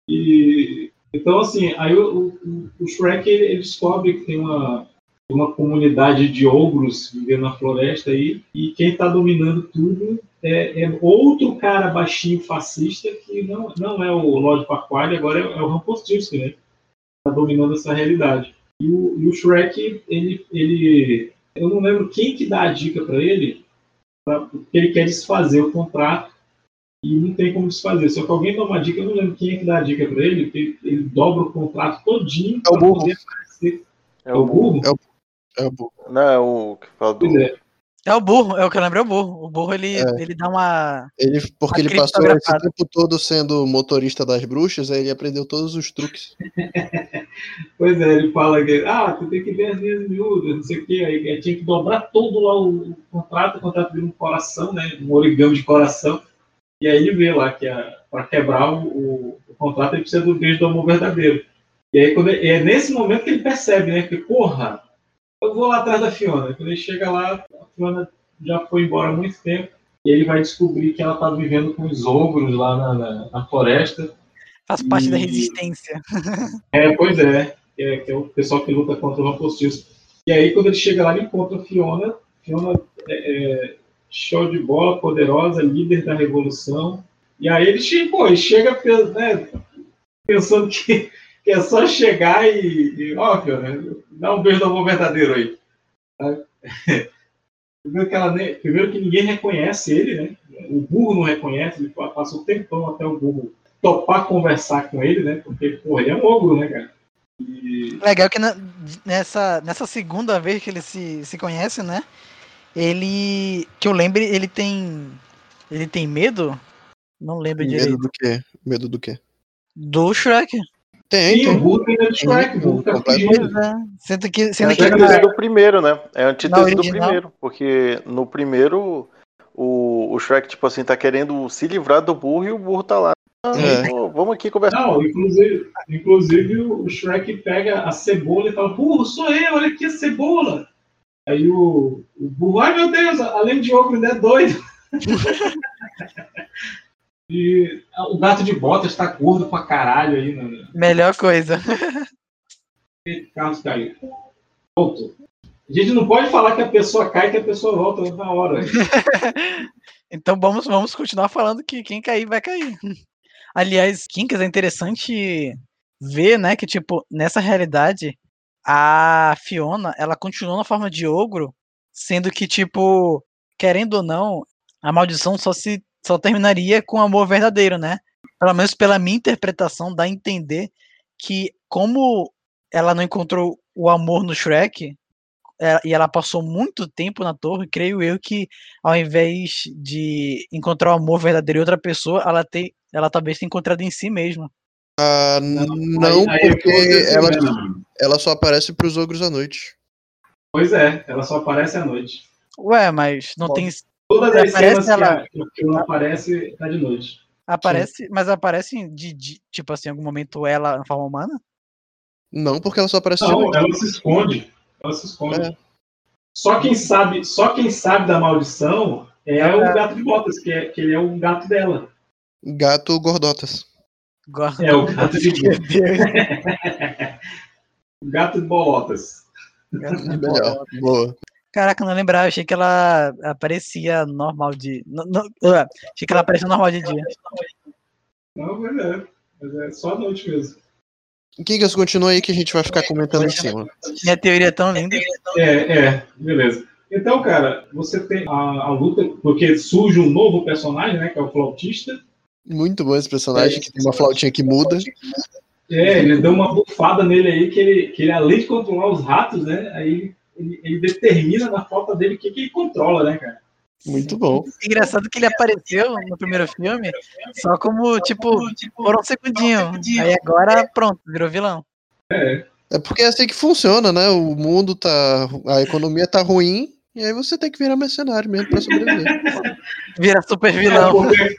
E, então, assim, aí o, o, o Shrek ele, ele descobre que tem uma, uma comunidade de ogros vivendo na floresta aí, e quem está dominando tudo é, é outro cara baixinho fascista que não, não é o Lord Farquaad, agora é, é o Rampolstiltskin, né? Está dominando essa realidade. E o, e o Shrek, ele, ele. Eu não lembro quem que dá a dica para ele, pra, porque ele quer desfazer o contrato e não tem como desfazer. Só que alguém dá uma dica, eu não lembro quem é que dá a dica para ele, ele dobra o contrato todinho. É burro. poder aparecer. É É o burro? É o, é o burro. Não, é o que fala do. É. É o burro, é o que eu lembro, é o burro. O burro ele, É. ele dá uma. Ele, porque Uma ele passou esse tempo todo sendo motorista das bruxas, aí ele aprendeu todos os truques. Pois é, ele fala que, ah, tu tem que ver as minhas miúdas, não sei o quê. Aí aí tinha que dobrar todo lá o, contrato, o contrato vira um coração, né? Um origami de coração. E aí ele vê lá que para quebrar o, o- o contrato ele precisa do beijo do amor verdadeiro. E aí quando ele- é nesse momento que ele percebe, né? Que, porra, eu vou lá atrás da Fiona. Quando ele chega lá, a Fiona já foi embora há muito tempo. E ele vai descobrir que ela está vivendo com os ogros lá na, na- na floresta. Faz parte da E- resistência. É, pois é. Que é, que é o pessoal que luta contra o Rampolstiltskin. E aí, quando ele chega lá, ele encontra a Fiona Fiona é, é, show de bola, poderosa, líder da revolução. E aí ele, pô, ele chega né, pensando que, que é só chegar e, e ó, Fiona, dá um beijo do amor verdadeiro aí. Tá? Primeiro que, ela primeiro que ninguém reconhece ele, né? O burro não reconhece, ele pa- passa o tempão até o burro topar conversar com ele, né? Porque, pô, ele é um ogro, né, cara? E, Legal que na- nessa, nessa segunda vez que ele se, se conhece, né? Ele. Que eu lembre, ele tem. Ele tem medo? Não lembro Medo direito. do quê? Medo do quê? Do Shrek. Tem, Sim, o tem medo do Shrek, o burro tá é. Sendo que, É a sendo que antítese do primeiro, né? É a antítese do primeiro. Porque no primeiro, o, o Shrek, tipo assim, tá querendo se livrar do burro e o burro tá lá. Ah, É. pô, vamos aqui conversar. Não, inclusive, inclusive o Shrek pega a cebola e fala, burro, sou eu, olha aqui a cebola. Aí o, o burro, ai meu Deus, além de ogro, ainda é doido. e ah, o gato de botas tá gordo pra caralho aí, né? melhor coisa. Carlos caiu. Voltou. A gente não pode falar que a pessoa cai que a pessoa volta na hora. Então vamos, vamos continuar falando que quem cair vai cair. Aliás, Kinkas é interessante ver, né, que tipo, nessa realidade, a Fiona, ela continuou na forma de ogro, sendo que tipo, querendo ou não, a maldição só se só terminaria com amor verdadeiro, né? Pelo menos pela minha interpretação dá a entender que como ela não encontrou o amor no Shrek, é, e ela passou muito tempo na torre, creio eu que ao invés de encontrar o amor verdadeiro em outra pessoa, ela tem, ela talvez tenha encontrado em si mesma. Ah, não, aí é que porque ela, ela só aparece pros ogros à noite. Pois é, ela só aparece à noite. Ué, mas não Bom, tem. Todas as aparece cenas ela, que, a, que não aparece tá de noite. aparece, mas aparece de, de- tipo assim, em algum momento ela na forma humana? Não, porque ela só aparece de Não, noite. ela se esconde. Ela se esconde. É. Só quem sabe, só quem sabe da maldição é É. o gato de botas, que, é, que ele é o gato dela. Gato gordotas. É o gato de Meu Deus. o gato de bolotas. Boa. Caraca, eu não lembrava, achei que ela aparecia normal de. no- no- ué, achei que ela aparecia normal de dia. Não, mas é. Mas é só à noite mesmo. Kinkas, continua aí que a gente vai ficar comentando em cima. Minha teoria é tão linda. É, é, beleza. Então, cara, você tem a, a luta, porque surge um novo personagem, né? Que é o flautista. Muito bom esse personagem, que tem uma flautinha que muda. É, ele deu uma bufada nele aí, que ele, que ele além de controlar os ratos, né? Aí ele, ele determina na falta dele o que, que ele controla, né, cara? Muito bom. Engraçado que ele apareceu no primeiro filme só como, tipo, por um segundinho. Aí agora, pronto, virou vilão. É. É porque é assim que funciona, né? O mundo tá. A economia tá ruim, e aí você tem que virar mercenário mesmo pra sobreviver. Vira super É, vilão. porque,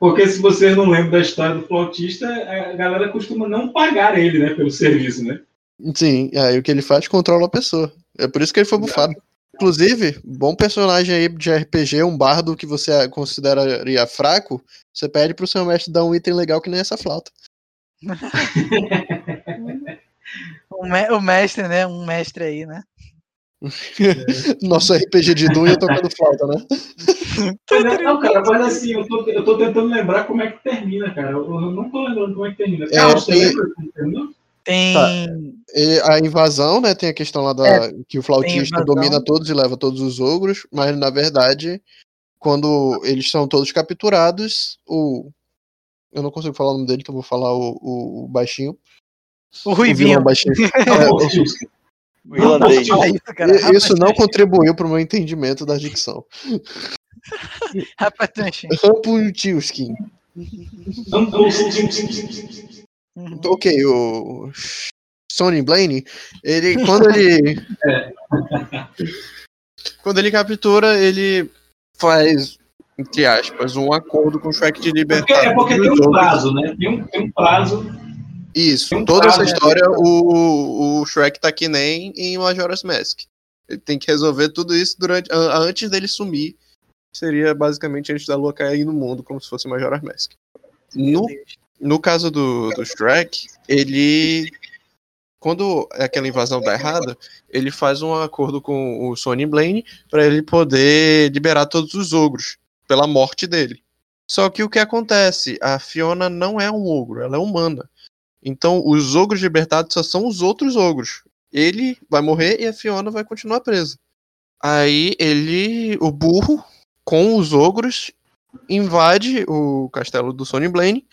porque se vocês não lembram da história do flautista, a galera costuma não pagar ele, né, pelo serviço, né? Sim, aí o que ele faz controla a pessoa. É por isso que ele foi bufado. Inclusive, bom personagem aí de RPG, um bardo que você consideraria fraco, você pede pro seu mestre dar um item legal que nem essa flauta. O, me- o mestre, né? Um mestre aí, né? Nosso RPG de Doom ia tocando flauta, né? Mas, não, cara, mas assim, eu tô, eu tô tentando lembrar como é que termina, cara. Eu eu não tô lembrando como é que termina. Carlos, você tem- lembra como terminou? Tem. Tá. E a invasão, né? Tem a questão lá da É, que o flautista domina todos e leva todos os ogros, mas na verdade, quando eles são todos capturados, o eu não consigo falar o nome dele, então vou falar o, o, o baixinho. O Ruivinho. baixinho. Não, É, o- O irlandês. Isso, não contribuiu para o meu entendimento da dicção. Rapatunchi. Ramputiuskin. não, não, Ok, o Sonny Blaine, ele quando ele quando ele captura, ele faz entre aspas um acordo com o Shrek de Porque- libertar. é porque todos tem os um prazo, né? Tem um, tem um prazo. Isso, tem um toda prazo, essa né? história o, o Shrek tá que nem em Majora's Mask. Ele tem que resolver tudo isso durante an- antes dele sumir. Seria basicamente antes da lua cair no mundo, como se fosse Majora's Mask. No, no caso do, do Shrek, ele quando aquela invasão dá errada, ele faz um acordo com o Sonny Blaine para ele poder liberar todos os ogros pela morte dele. Só que o que acontece? A Fiona não é um ogro, ela é humana. Então os ogros libertados só são os outros ogros. Ele vai morrer e a Fiona vai continuar presa. Aí ele, o burro, com os ogros, invade o castelo do Sonny Blaine.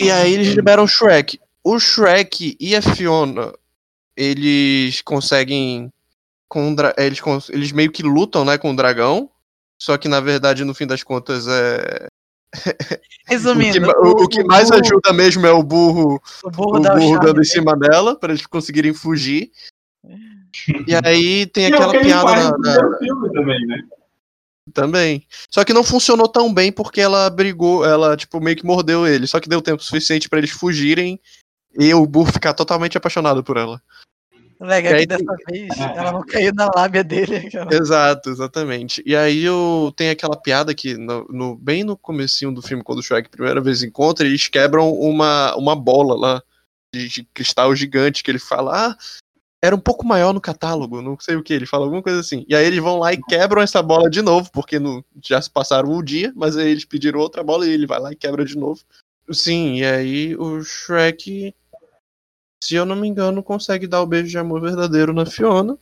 E aí eles liberam o Shrek. O Shrek e a Fiona, eles conseguem. Com, eles, eles meio que lutam né, com o dragão. Só que na verdade, no fim das contas, é. Resumindo, o que, o, o que mais burro- ajuda mesmo é o burro, O burro burro charme dando em cima dela, para eles conseguirem fugir. E aí tem é o aquela piada na- na, também, né? Também. Só que não funcionou tão bem porque ela brigou, ela, tipo, meio que mordeu ele. Só que deu tempo suficiente pra eles fugirem e o burro ficar totalmente apaixonado por ela. Legal E aí que dessa vez ela não caiu na lábia dele. aquela- Exato, exatamente. E aí o, tem aquela piada que, no, no- bem no comecinho do filme, quando o Shrek primeira vez encontra, eles quebram uma, uma bola lá de, de cristal gigante que ele fala, ah, era um pouco maior no catálogo, não sei o que, ele fala alguma coisa assim. E aí eles vão lá e quebram essa bola de novo, porque no, já se passaram um dia, mas aí eles pediram outra bola e ele vai lá e quebra de novo. Sim, e aí o Shrek, se eu não me engano, consegue dar o beijo de amor verdadeiro na Fiona.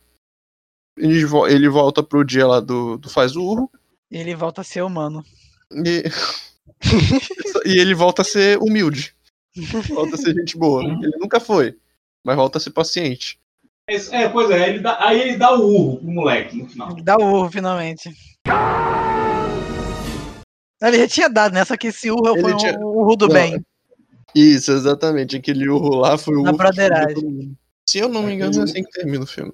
Ele, vo- ele volta pro dia lá do, do Faz o Urro. E ele volta a ser humano. E... e ele volta a ser humilde. Volta a ser gente boa. Ele nunca foi, mas volta a ser paciente. É, é, pois é, ele dá- aí ele dá o urro pro moleque no final. Dá o urro, finalmente. Ele já tinha dado, né? Só que esse urro Ele foi tinha- um urro do Não, bem. Isso, exatamente. Aquele urro lá foi o Na urro broderagem. Se eu não me engano, é assim que termina o filme.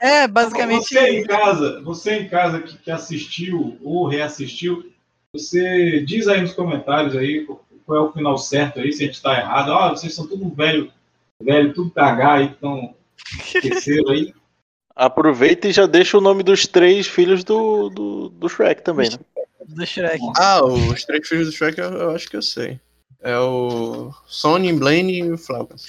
É, basicamente. Você em casa, você em casa que, que assistiu ou reassistiu, você diz aí nos comentários aí qual é o final certo aí, se a gente tá errado. Ah, vocês são tudo velho, velho, tudo PH aí, que estão esqueceram aí. Aproveita e já deixa o nome dos três filhos do, do, do Shrek também, né? Do Shrek. Ah, os três filhos do Shrek eu, eu acho que eu sei. É o Sonny, Blaine e o Flaugas.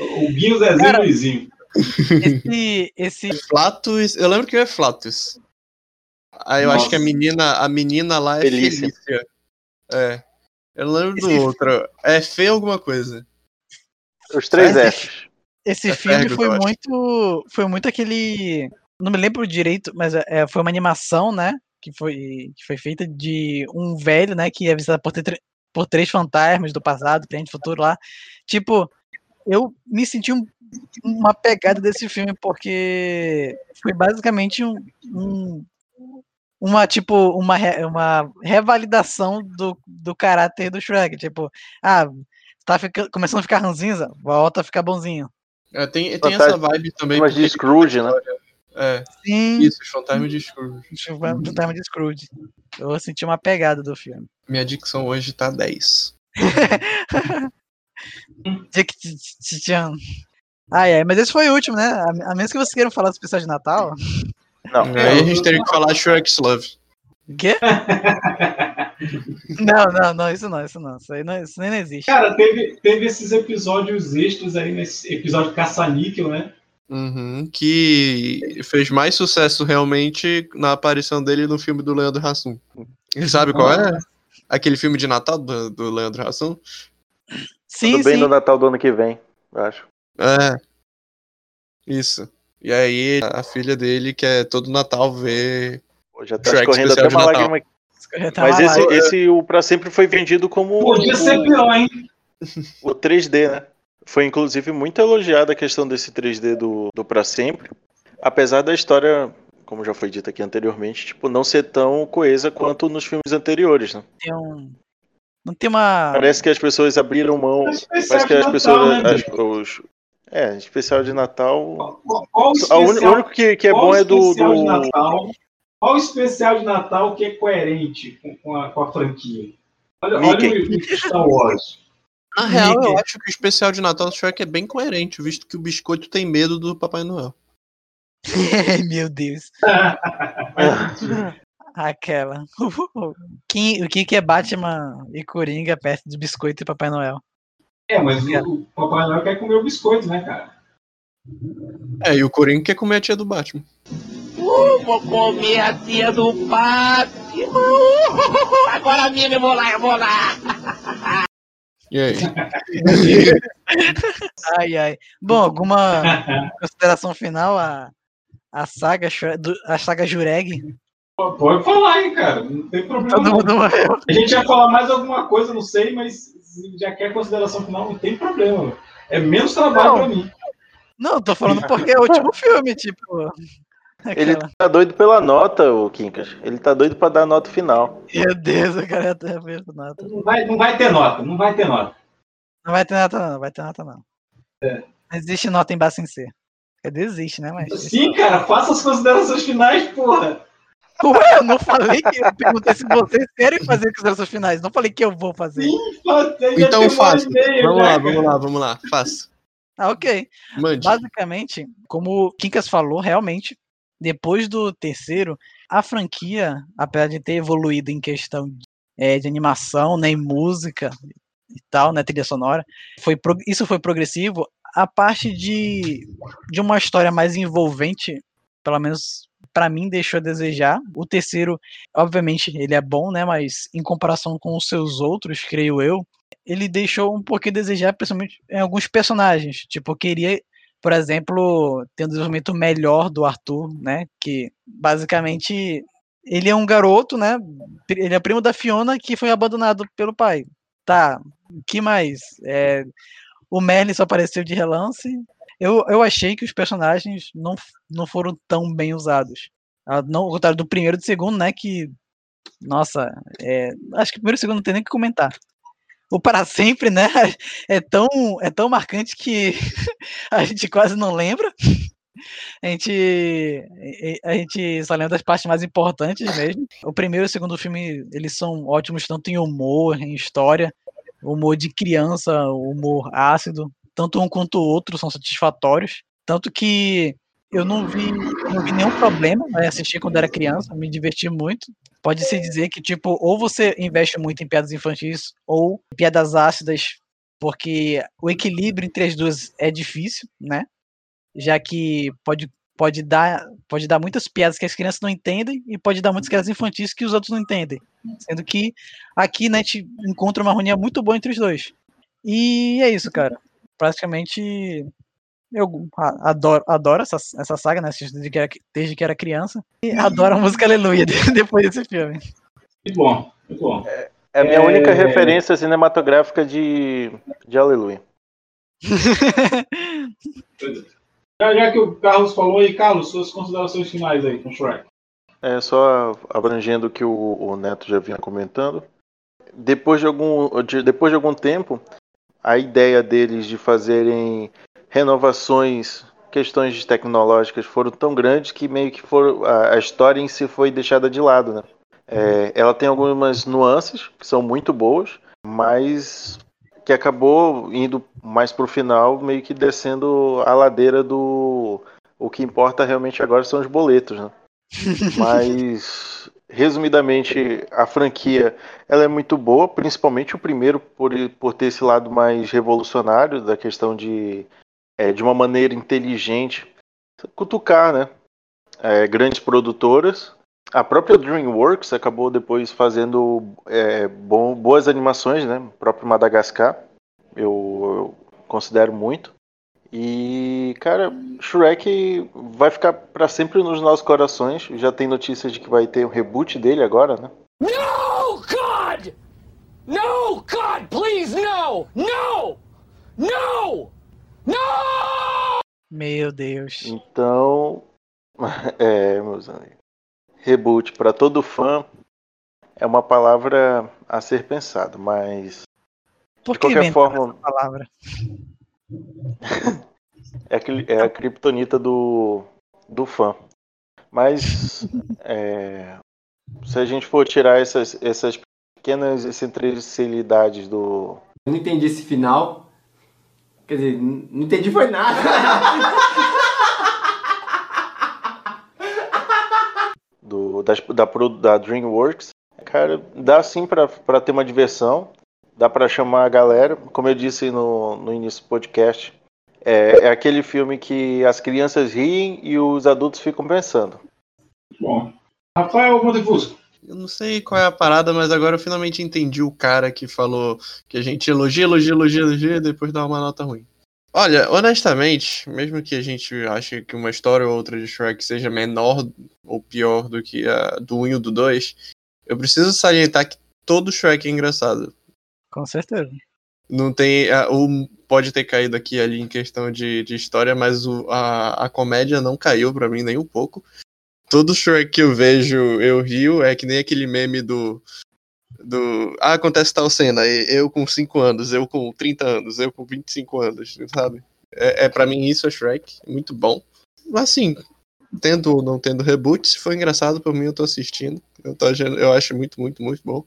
O Guinho, Zezinho Cara, e Luizinho. Esse, esse Flatus, eu lembro que é Flatus. Aí eu acho Nossa. que a menina, a menina lá é Felícia. Felícia. É. Eu lembro do Esse- outro. É Fê alguma coisa. Os três Esse- Fs. Esse É filme foi muito. Foi muito aquele. Não me lembro direito, mas é, foi uma animação, né? Que foi, que foi feita de um velho, né? Que é visitado por, tre- por três fantasmas do passado, presente e futuro lá. Tipo, eu me senti um- uma pegada desse filme, porque foi basicamente um. um- uma, tipo, uma, uma revalidação do, do caráter do Shrek. Tipo, ah, tá fica- começando a ficar ranzinza, volta a ficar bonzinho. É, tem tem essa vibe também. Mas de Scrooge, né? É, Sim. isso, fantasmas de Scrooge. Do time de Scrooge. Eu senti uma pegada do filme. Minha dicção hoje tá 10. Dick Chan. Ai, ai, mas esse foi o último, né? A, a menos que vocês queiram falar do especial de Natal. Não. Aí a gente teria que falar Shrek's Love. O quê? não, não, não, isso não, isso não. Isso aí não, isso nem não existe. Cara, teve, teve esses episódios extras aí, nesse episódio Caça-Níquel, né? Uhum, que fez mais sucesso realmente na aparição dele no filme do Leandro Hassum. Sabe qual é? Aquele filme de Natal do, do Leandro Hassum? sim, Tudo bem sim. no Natal do ano que vem, eu acho. É. Isso. E aí a filha dele quer todo Natal ver. Pô, Já tá Shrek escorrendo até uma Natal. lágrima. Tá Mas esse, lágrima. esse o Pra Sempre foi vendido como Podia ser o, pior, hein? o 3D, né? Foi inclusive muito elogiada a questão desse 3D do, do Pra Sempre. Apesar da história, como já foi dito aqui anteriormente, tipo, não ser tão coesa quanto nos filmes anteriores, né? Tem um. Não tem uma. Parece que as pessoas abriram mão. É especial Parece que de as Natal, pessoas. né, as- os, é, especial de Natal. Qual, qual o uni- O único que, que é qual bom é do. especial de do- Natal? Qual o especial de Natal que é coerente com, com a, com a franquia? Olha, olha o, Star Wars. Na real, eu Mickey. acho que o especial de Natal do Shrek é bem coerente, visto que o biscoito tem medo do Papai Noel. Meu Deus. Aquela. Quem- o que, que é Batman e Coringa perto de Biscoito e Papai Noel? É, mas o, o Papai Noel quer comer o biscoito, né, cara? É, e o Coringa quer comer a tia do Batman. Uh, vou comer a tia do Batman. Uh, agora mesmo eu vou lá, eu vou lá. E aí? ai, ai. Bom, alguma consideração final a, a saga a saga Jureg? Pode falar aí, cara. Não tem problema. Todo não. A gente ia falar mais alguma coisa, não sei, mas já quer consideração final, não tem problema. É menos trabalho Não. pra mim. Não, tô falando porque é o último filme, tipo. Ele tá doido pela nota, o Quincas. Ele tá doido pra dar a nota final. Meu Deus, o cara tá vendo nada. Não vai, não vai ter nota, não vai ter nota. Não vai ter nota, não, não vai ter nota, não. É. Não existe nota em Bassin C. Quer dizer, existe, né? Mas. Sim, cara, faça as considerações finais, porra. Ué, eu não falei que eu perguntei se vocês querem fazer considerações finais. Não falei que eu vou fazer. Então faça. Vamos lá, vamos lá, vamos lá. Faça. Ah, ok. Mande. Basicamente, como o Kinkas falou, realmente, depois do terceiro, a franquia, apesar de ter evoluído em questão de, eh, de animação, né, e música e tal, né, trilha sonora, foi isso foi progressivo. A parte de, de uma história mais envolvente, pelo menos pra mim, deixou a desejar. O terceiro, obviamente, ele é bom, né, mas em comparação com os seus outros, creio eu, ele deixou um pouquinho a desejar, principalmente em alguns personagens. Tipo, eu queria, por exemplo, ter um desenvolvimento melhor do Arthur, né? Que basicamente ele é um garoto, né? Ele é primo da Fiona que foi abandonado pelo pai. Tá, que mais? É, o Merlin só apareceu de relance. Eu, eu achei que os personagens não, não foram tão bem usados. Ah, Não, ao contrário do primeiro e do segundo, né? Que, nossa, é, acho que o primeiro e o segundo não tem nem o que comentar o para sempre, né? É tão, é tão marcante que a gente quase não lembra. A gente, a gente só lembra das partes mais importantes mesmo. O primeiro e o segundo filme, eles são ótimos tanto em humor, em história, humor de criança, humor ácido. Tanto um quanto o outro são satisfatórios. Tanto que eu não vi, não vi nenhum problema em assistir quando era criança, me diverti muito. Pode-se dizer que, tipo, ou você investe muito em piadas infantis ou piadas ácidas, porque o equilíbrio entre as duas é difícil, né? Já que pode, pode, dar, pode dar muitas piadas que as crianças não entendem e pode dar muitas piadas infantis que os outros não entendem. Sendo que aqui né, gente encontra uma harmonia muito boa entre os dois. E é isso, cara. Praticamente eu adoro, adoro essa, essa saga, né? assisto Desde que, era, desde que era criança. E adoro a música Aleluia depois desse filme. Muito bom, muito bom. É a minha É. única referência cinematográfica de, de Aleluia. Já, já que o Carlos falou aí, Carlos, suas considerações finais aí com o Shrek. É só abrangendo o que o, o Neto já vinha comentando. Depois de algum, de- depois de algum tempo, a ideia deles de fazerem renovações, questões tecnológicas foram tão grandes que meio que foram, a, a história em si foi deixada de lado, né? É, ela tem algumas nuances que são muito boas, mas que acabou indo mais pro final, meio que descendo a ladeira do. O que importa realmente agora são os boletos, né? Mas, resumidamente, a franquia ela é muito boa, principalmente o primeiro por, por ter esse lado mais revolucionário da questão de, é, de uma maneira inteligente, cutucar, né? É, grandes produtoras. A própria DreamWorks acabou depois fazendo é, boas animações, né? O próprio Madagascar, eu, eu considero muito. E, cara, Shrek vai ficar pra sempre nos nossos corações. Já tem notícias de que vai ter um reboot dele agora, né? No, God! No, God, please, no! No! No! No! Meu Deus. Então, é, meus amigos. Reboot pra todo fã é uma palavra a ser pensado, mas Por de que qualquer forma essa palavra? é, aquele- é a criptonita do, do fã. Mas é, se a gente for tirar essas, essas pequenas excentricidades do, Eu não entendi esse final. Quer dizer, não entendi foi nada. do, da, pro- da DreamWorks, cara, dá sim pra, pra ter uma diversão, dá pra chamar a galera. Como eu disse no, no início do podcast, é, é aquele filme que as crianças riem e os adultos ficam pensando. Bom. Rafael Montefusco. Eu não sei qual é a parada, mas agora eu finalmente entendi o cara que falou que a gente elogia, elogia, elogia, elogia e depois dá uma nota ruim. Olha, honestamente, mesmo que a gente ache que uma história ou outra de Shrek seja menor ou pior do que a do 1 e do 2, eu preciso salientar que todo Shrek é engraçado. Com certeza. Não tem. a- O pode ter caído aqui ali em questão de, de história, mas o, a, a comédia não caiu pra mim nem um pouco. Todo Shrek que eu vejo, eu rio, é que nem aquele meme do. do ah, acontece tal cena, eu com 5 anos, eu com 30 anos, eu com 25 anos, sabe? É, é para mim isso é Shrek, muito bom. Mas assim, tendo ou não tendo reboot, se for engraçado por mim, eu tô assistindo. Eu, tô, eu acho muito, muito, muito bom.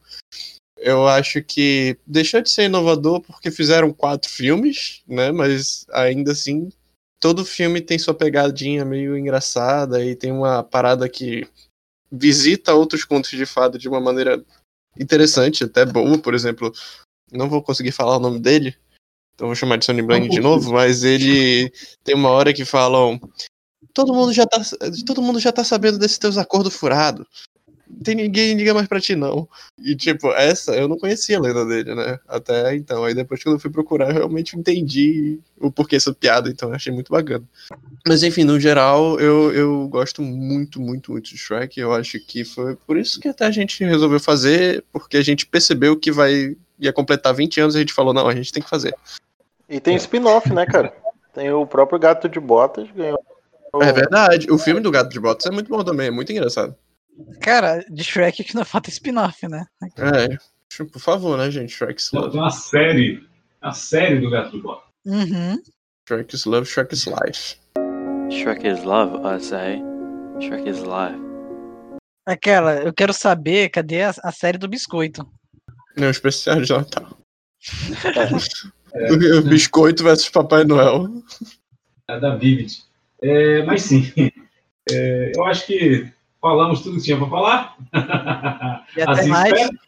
Eu acho que deixou de ser inovador porque fizeram quatro filmes, né? Mas ainda assim, todo filme tem sua pegadinha meio engraçada e tem uma parada que visita outros contos de fada de uma maneira interessante, até boa. Por exemplo, não vou conseguir falar o nome dele, então vou chamar de Sonny Blank de novo, mas ele tem uma hora que falam. Todo mundo já tá, todo mundo já tá sabendo desses teus acordos furados. Tem ninguém liga mais pra ti, não. E, tipo, essa eu não conhecia a lenda dele, né? Até então. Aí depois, quando eu fui procurar, eu realmente entendi o porquê essa piada, então eu achei muito bacana. Mas, enfim, no geral, eu, eu gosto muito, muito, muito de Shrek. Eu acho que foi por isso que até a gente resolveu fazer, porque a gente percebeu que vai ia completar 20 anos e a gente falou, não, a gente tem que fazer. E tem spin-off, né, cara? Tem o próprio Gato de Botas, ganhou. É verdade. O filme do Gato de Botas é muito bom também, é muito engraçado. Cara, de Shrek que não falta spin-off, né? É, por favor, né, gente? Shrek's Tem Love. uma série. A série do Gato de Botas. Uhum. Shrek's Love, Shrek's Life. Shrek is love, I say. Shrek is life. Aquela, eu quero saber cadê a, a série do biscoito. Não, especial de Natal. O, o Biscoito versus Papai Noel. É da Vivid. É, mas sim, é, eu acho que falamos tudo que tinha para falar. E até mais. espero.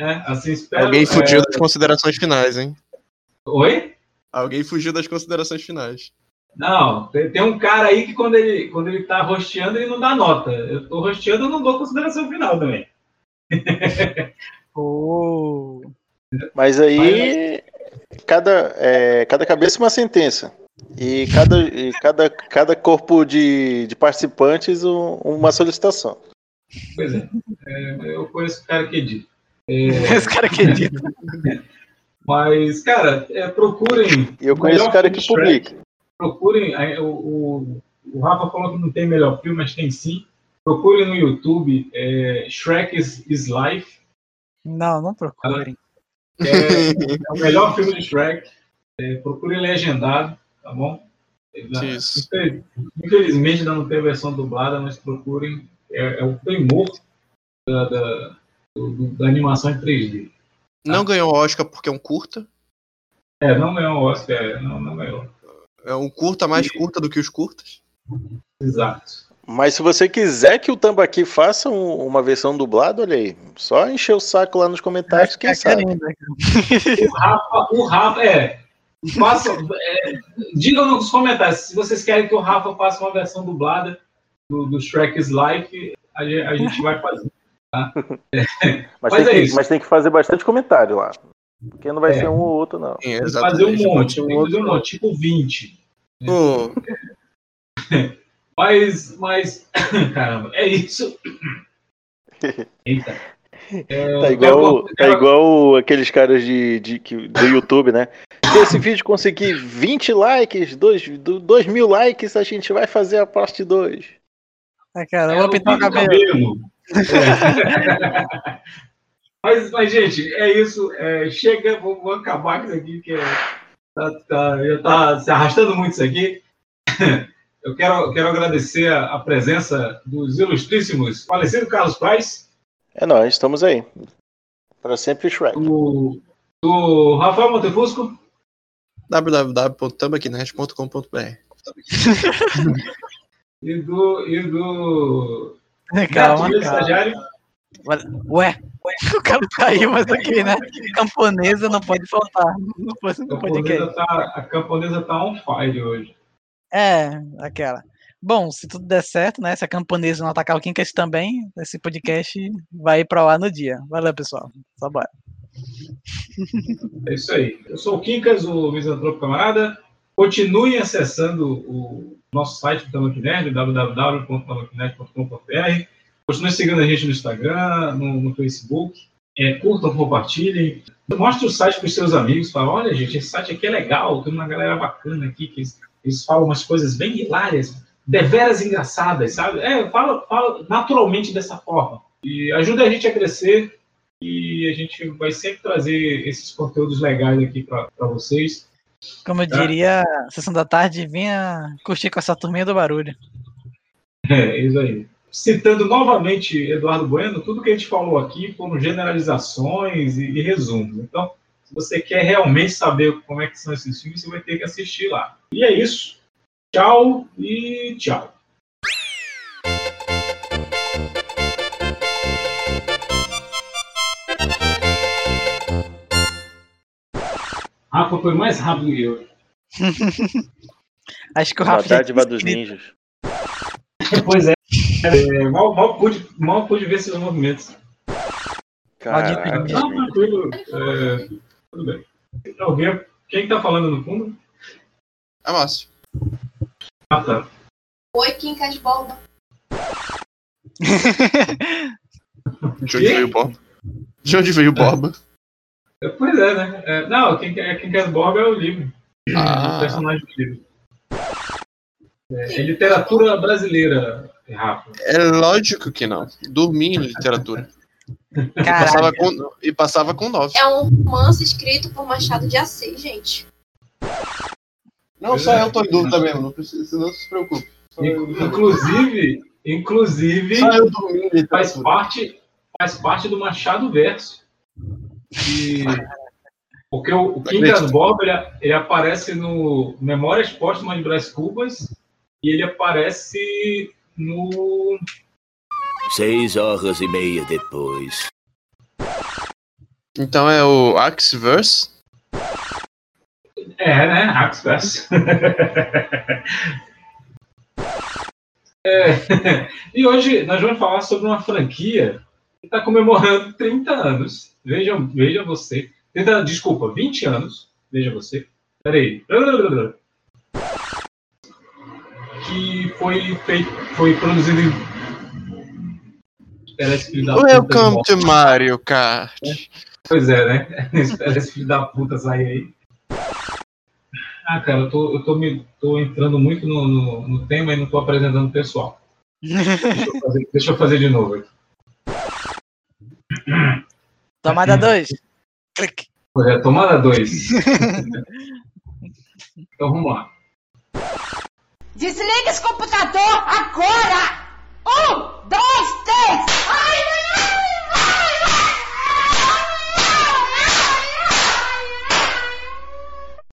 É, assim espero. Alguém fugiu É, das considerações finais, hein? Oi? Alguém fugiu das considerações finais. Não, tem, tem um cara aí que quando ele, quando ele tá rosteando, ele não dá nota. Eu tô rosteando, eu não dou consideração final também. Oh. Mas aí, cada, é, cada cabeça uma sentença. E cada, e cada, cada corpo de, de participantes um- uma solicitação. Pois é, é, eu conheço o cara que edita. É, Esse cara que edita. Mas, cara, é, procurem. E eu conheço o cara que Shrek. publica. Procurem. O, o, o Rafa falou que não tem melhor filme, mas tem sim. Procurem no YouTube é, Shrek is, is Life. Não, não procurem. É, é o melhor filme de Shrek. É, procurem legendado, tá bom? Isso. Infeliz- Infelizmente ainda não tem a versão dublada, mas procurem. É, é o primor da, da, da animação em 3D. Não ganhou o Oscar porque é um curta. É, não ganhou o Oscar, é, não, não ganhou. É um curta mais curta do que os curtas. Exato. Mas se você quiser que o Tambaqui faça um- uma versão dublada, olha aí. Só encher o saco lá nos comentários, quem sabe. O Rafa, o Rafa, é. Faça, é, digam nos comentários se vocês querem que o Rafa faça uma versão dublada do, do Shrek's Life, a, a gente vai fazer. Tá? É, Mas, mas tem é que, isso. mas tem que fazer bastante comentário lá. Porque não vai É. ser um ou outro, não. Tem que fazer um monte, um monte, tipo 20. Pô, Mas, mas, caramba, é isso. Eita. É, Tá igual, tá igual aqueles caras de, de, que- do YouTube, né? Se esse vídeo conseguir 20 likes, 2 mil likes, a gente vai fazer a parte 2. Ah, cara, É, eu vou o pintar o cabelo. É. mas, mas, gente, é isso. É, chega, vou, vou acabar com isso aqui, que é, tá, tá- já tá se arrastando muito isso aqui. Eu quero, quero agradecer a, a presença dos ilustríssimos falecido Carlos Paz, É nóis, estamos aí. Para sempre Shrek. do, do Rafael Montefusco, www.tambaquinet.com.br e do. E do Calma, calma. Estagiário. Ué, o cara caiu, mas aqui, né? Camponesa não pode faltar. Não pode, não A pode camponesa, tá, a camponesa tá on fire hoje. É, aquela. Bom, se tudo der certo, né? Se a camponesa não atacar o Quincas também, esse podcast vai para lá no dia. Valeu, pessoal. Só bora. É isso aí. Eu sou o Quincas, o Misantropo Camarada. Continuem acessando o nosso site do Tamanho Nerd, www.tamanquinerd.com.br. Continuem seguindo a gente no Instagram, no, no Facebook. É, curtam, compartilhem. Mostre o site para os seus amigos. Fala, olha, gente, esse site aqui é legal. Tem uma galera bacana aqui que eles, eles falam umas coisas bem hilárias, deveras engraçadas, sabe? É, fala, fala naturalmente dessa forma. E ajuda a gente a crescer e a gente vai sempre trazer esses conteúdos legais aqui para vocês. Como eu diria, sessão da tarde, venha curtir com essa turminha do barulho. É, isso aí. Citando novamente Eduardo Bueno, tudo que a gente falou aqui foram generalizações e, e resumos. Então, se você quer realmente saber como é que são esses filmes, você vai ter que assistir lá. E é isso. Tchau e tchau. Rafa foi mais rápido que eu. Acho que o A Rafa já dádiva dos ninjas. Pois é. É, mal, mal, pude, mal pude ver seus movimentos. Caraca. Não, tranquilo. É, tudo bem. Alguém, quem tá falando no fundo? É Márcio. Ah, tá. Oi, Quincas Boba. De onde veio o Bob? De onde veio o Bob? É, Pois é, né? É, não, quem, quer- quem quer Bob é o livro. Ah. O personagem do livro. É, é literatura brasileira, Rafa. É lógico que não. Dormi em literatura. E passava com, e passava com nove. É um romance escrito por Machado de Assis, gente. Não, só eu tô em dúvida mesmo. Não, precisa, não se preocupe. Inclusive, inclusive faz parte, faz parte do Machado Verso. E- porque o, o Quincas Bob ele, ele aparece no Memórias Póstumas de Brás Cubas e ele aparece no. Seis horas e meia depois. Então é o Axverse. É, né? Verso. É, e hoje nós vamos falar sobre uma franquia que está comemorando 30 anos. Vejam, veja você. 30, desculpa, 20 anos. Veja você. Peraí. Que foi feito, foi produzido em. Welcome to Mario Kart. Pois é, né? Espera esse filho da puta sair aí. Ah, cara, eu tô, eu tô, me, tô entrando muito no, no, no tema e não tô apresentando o pessoal. Deixa eu fazer, deixa eu fazer de novo aqui. Tomada 2. Clique. Pois é, tomada 2. então vamos lá. Desliga esse computador agora! Um, dois, três! Ai, ai,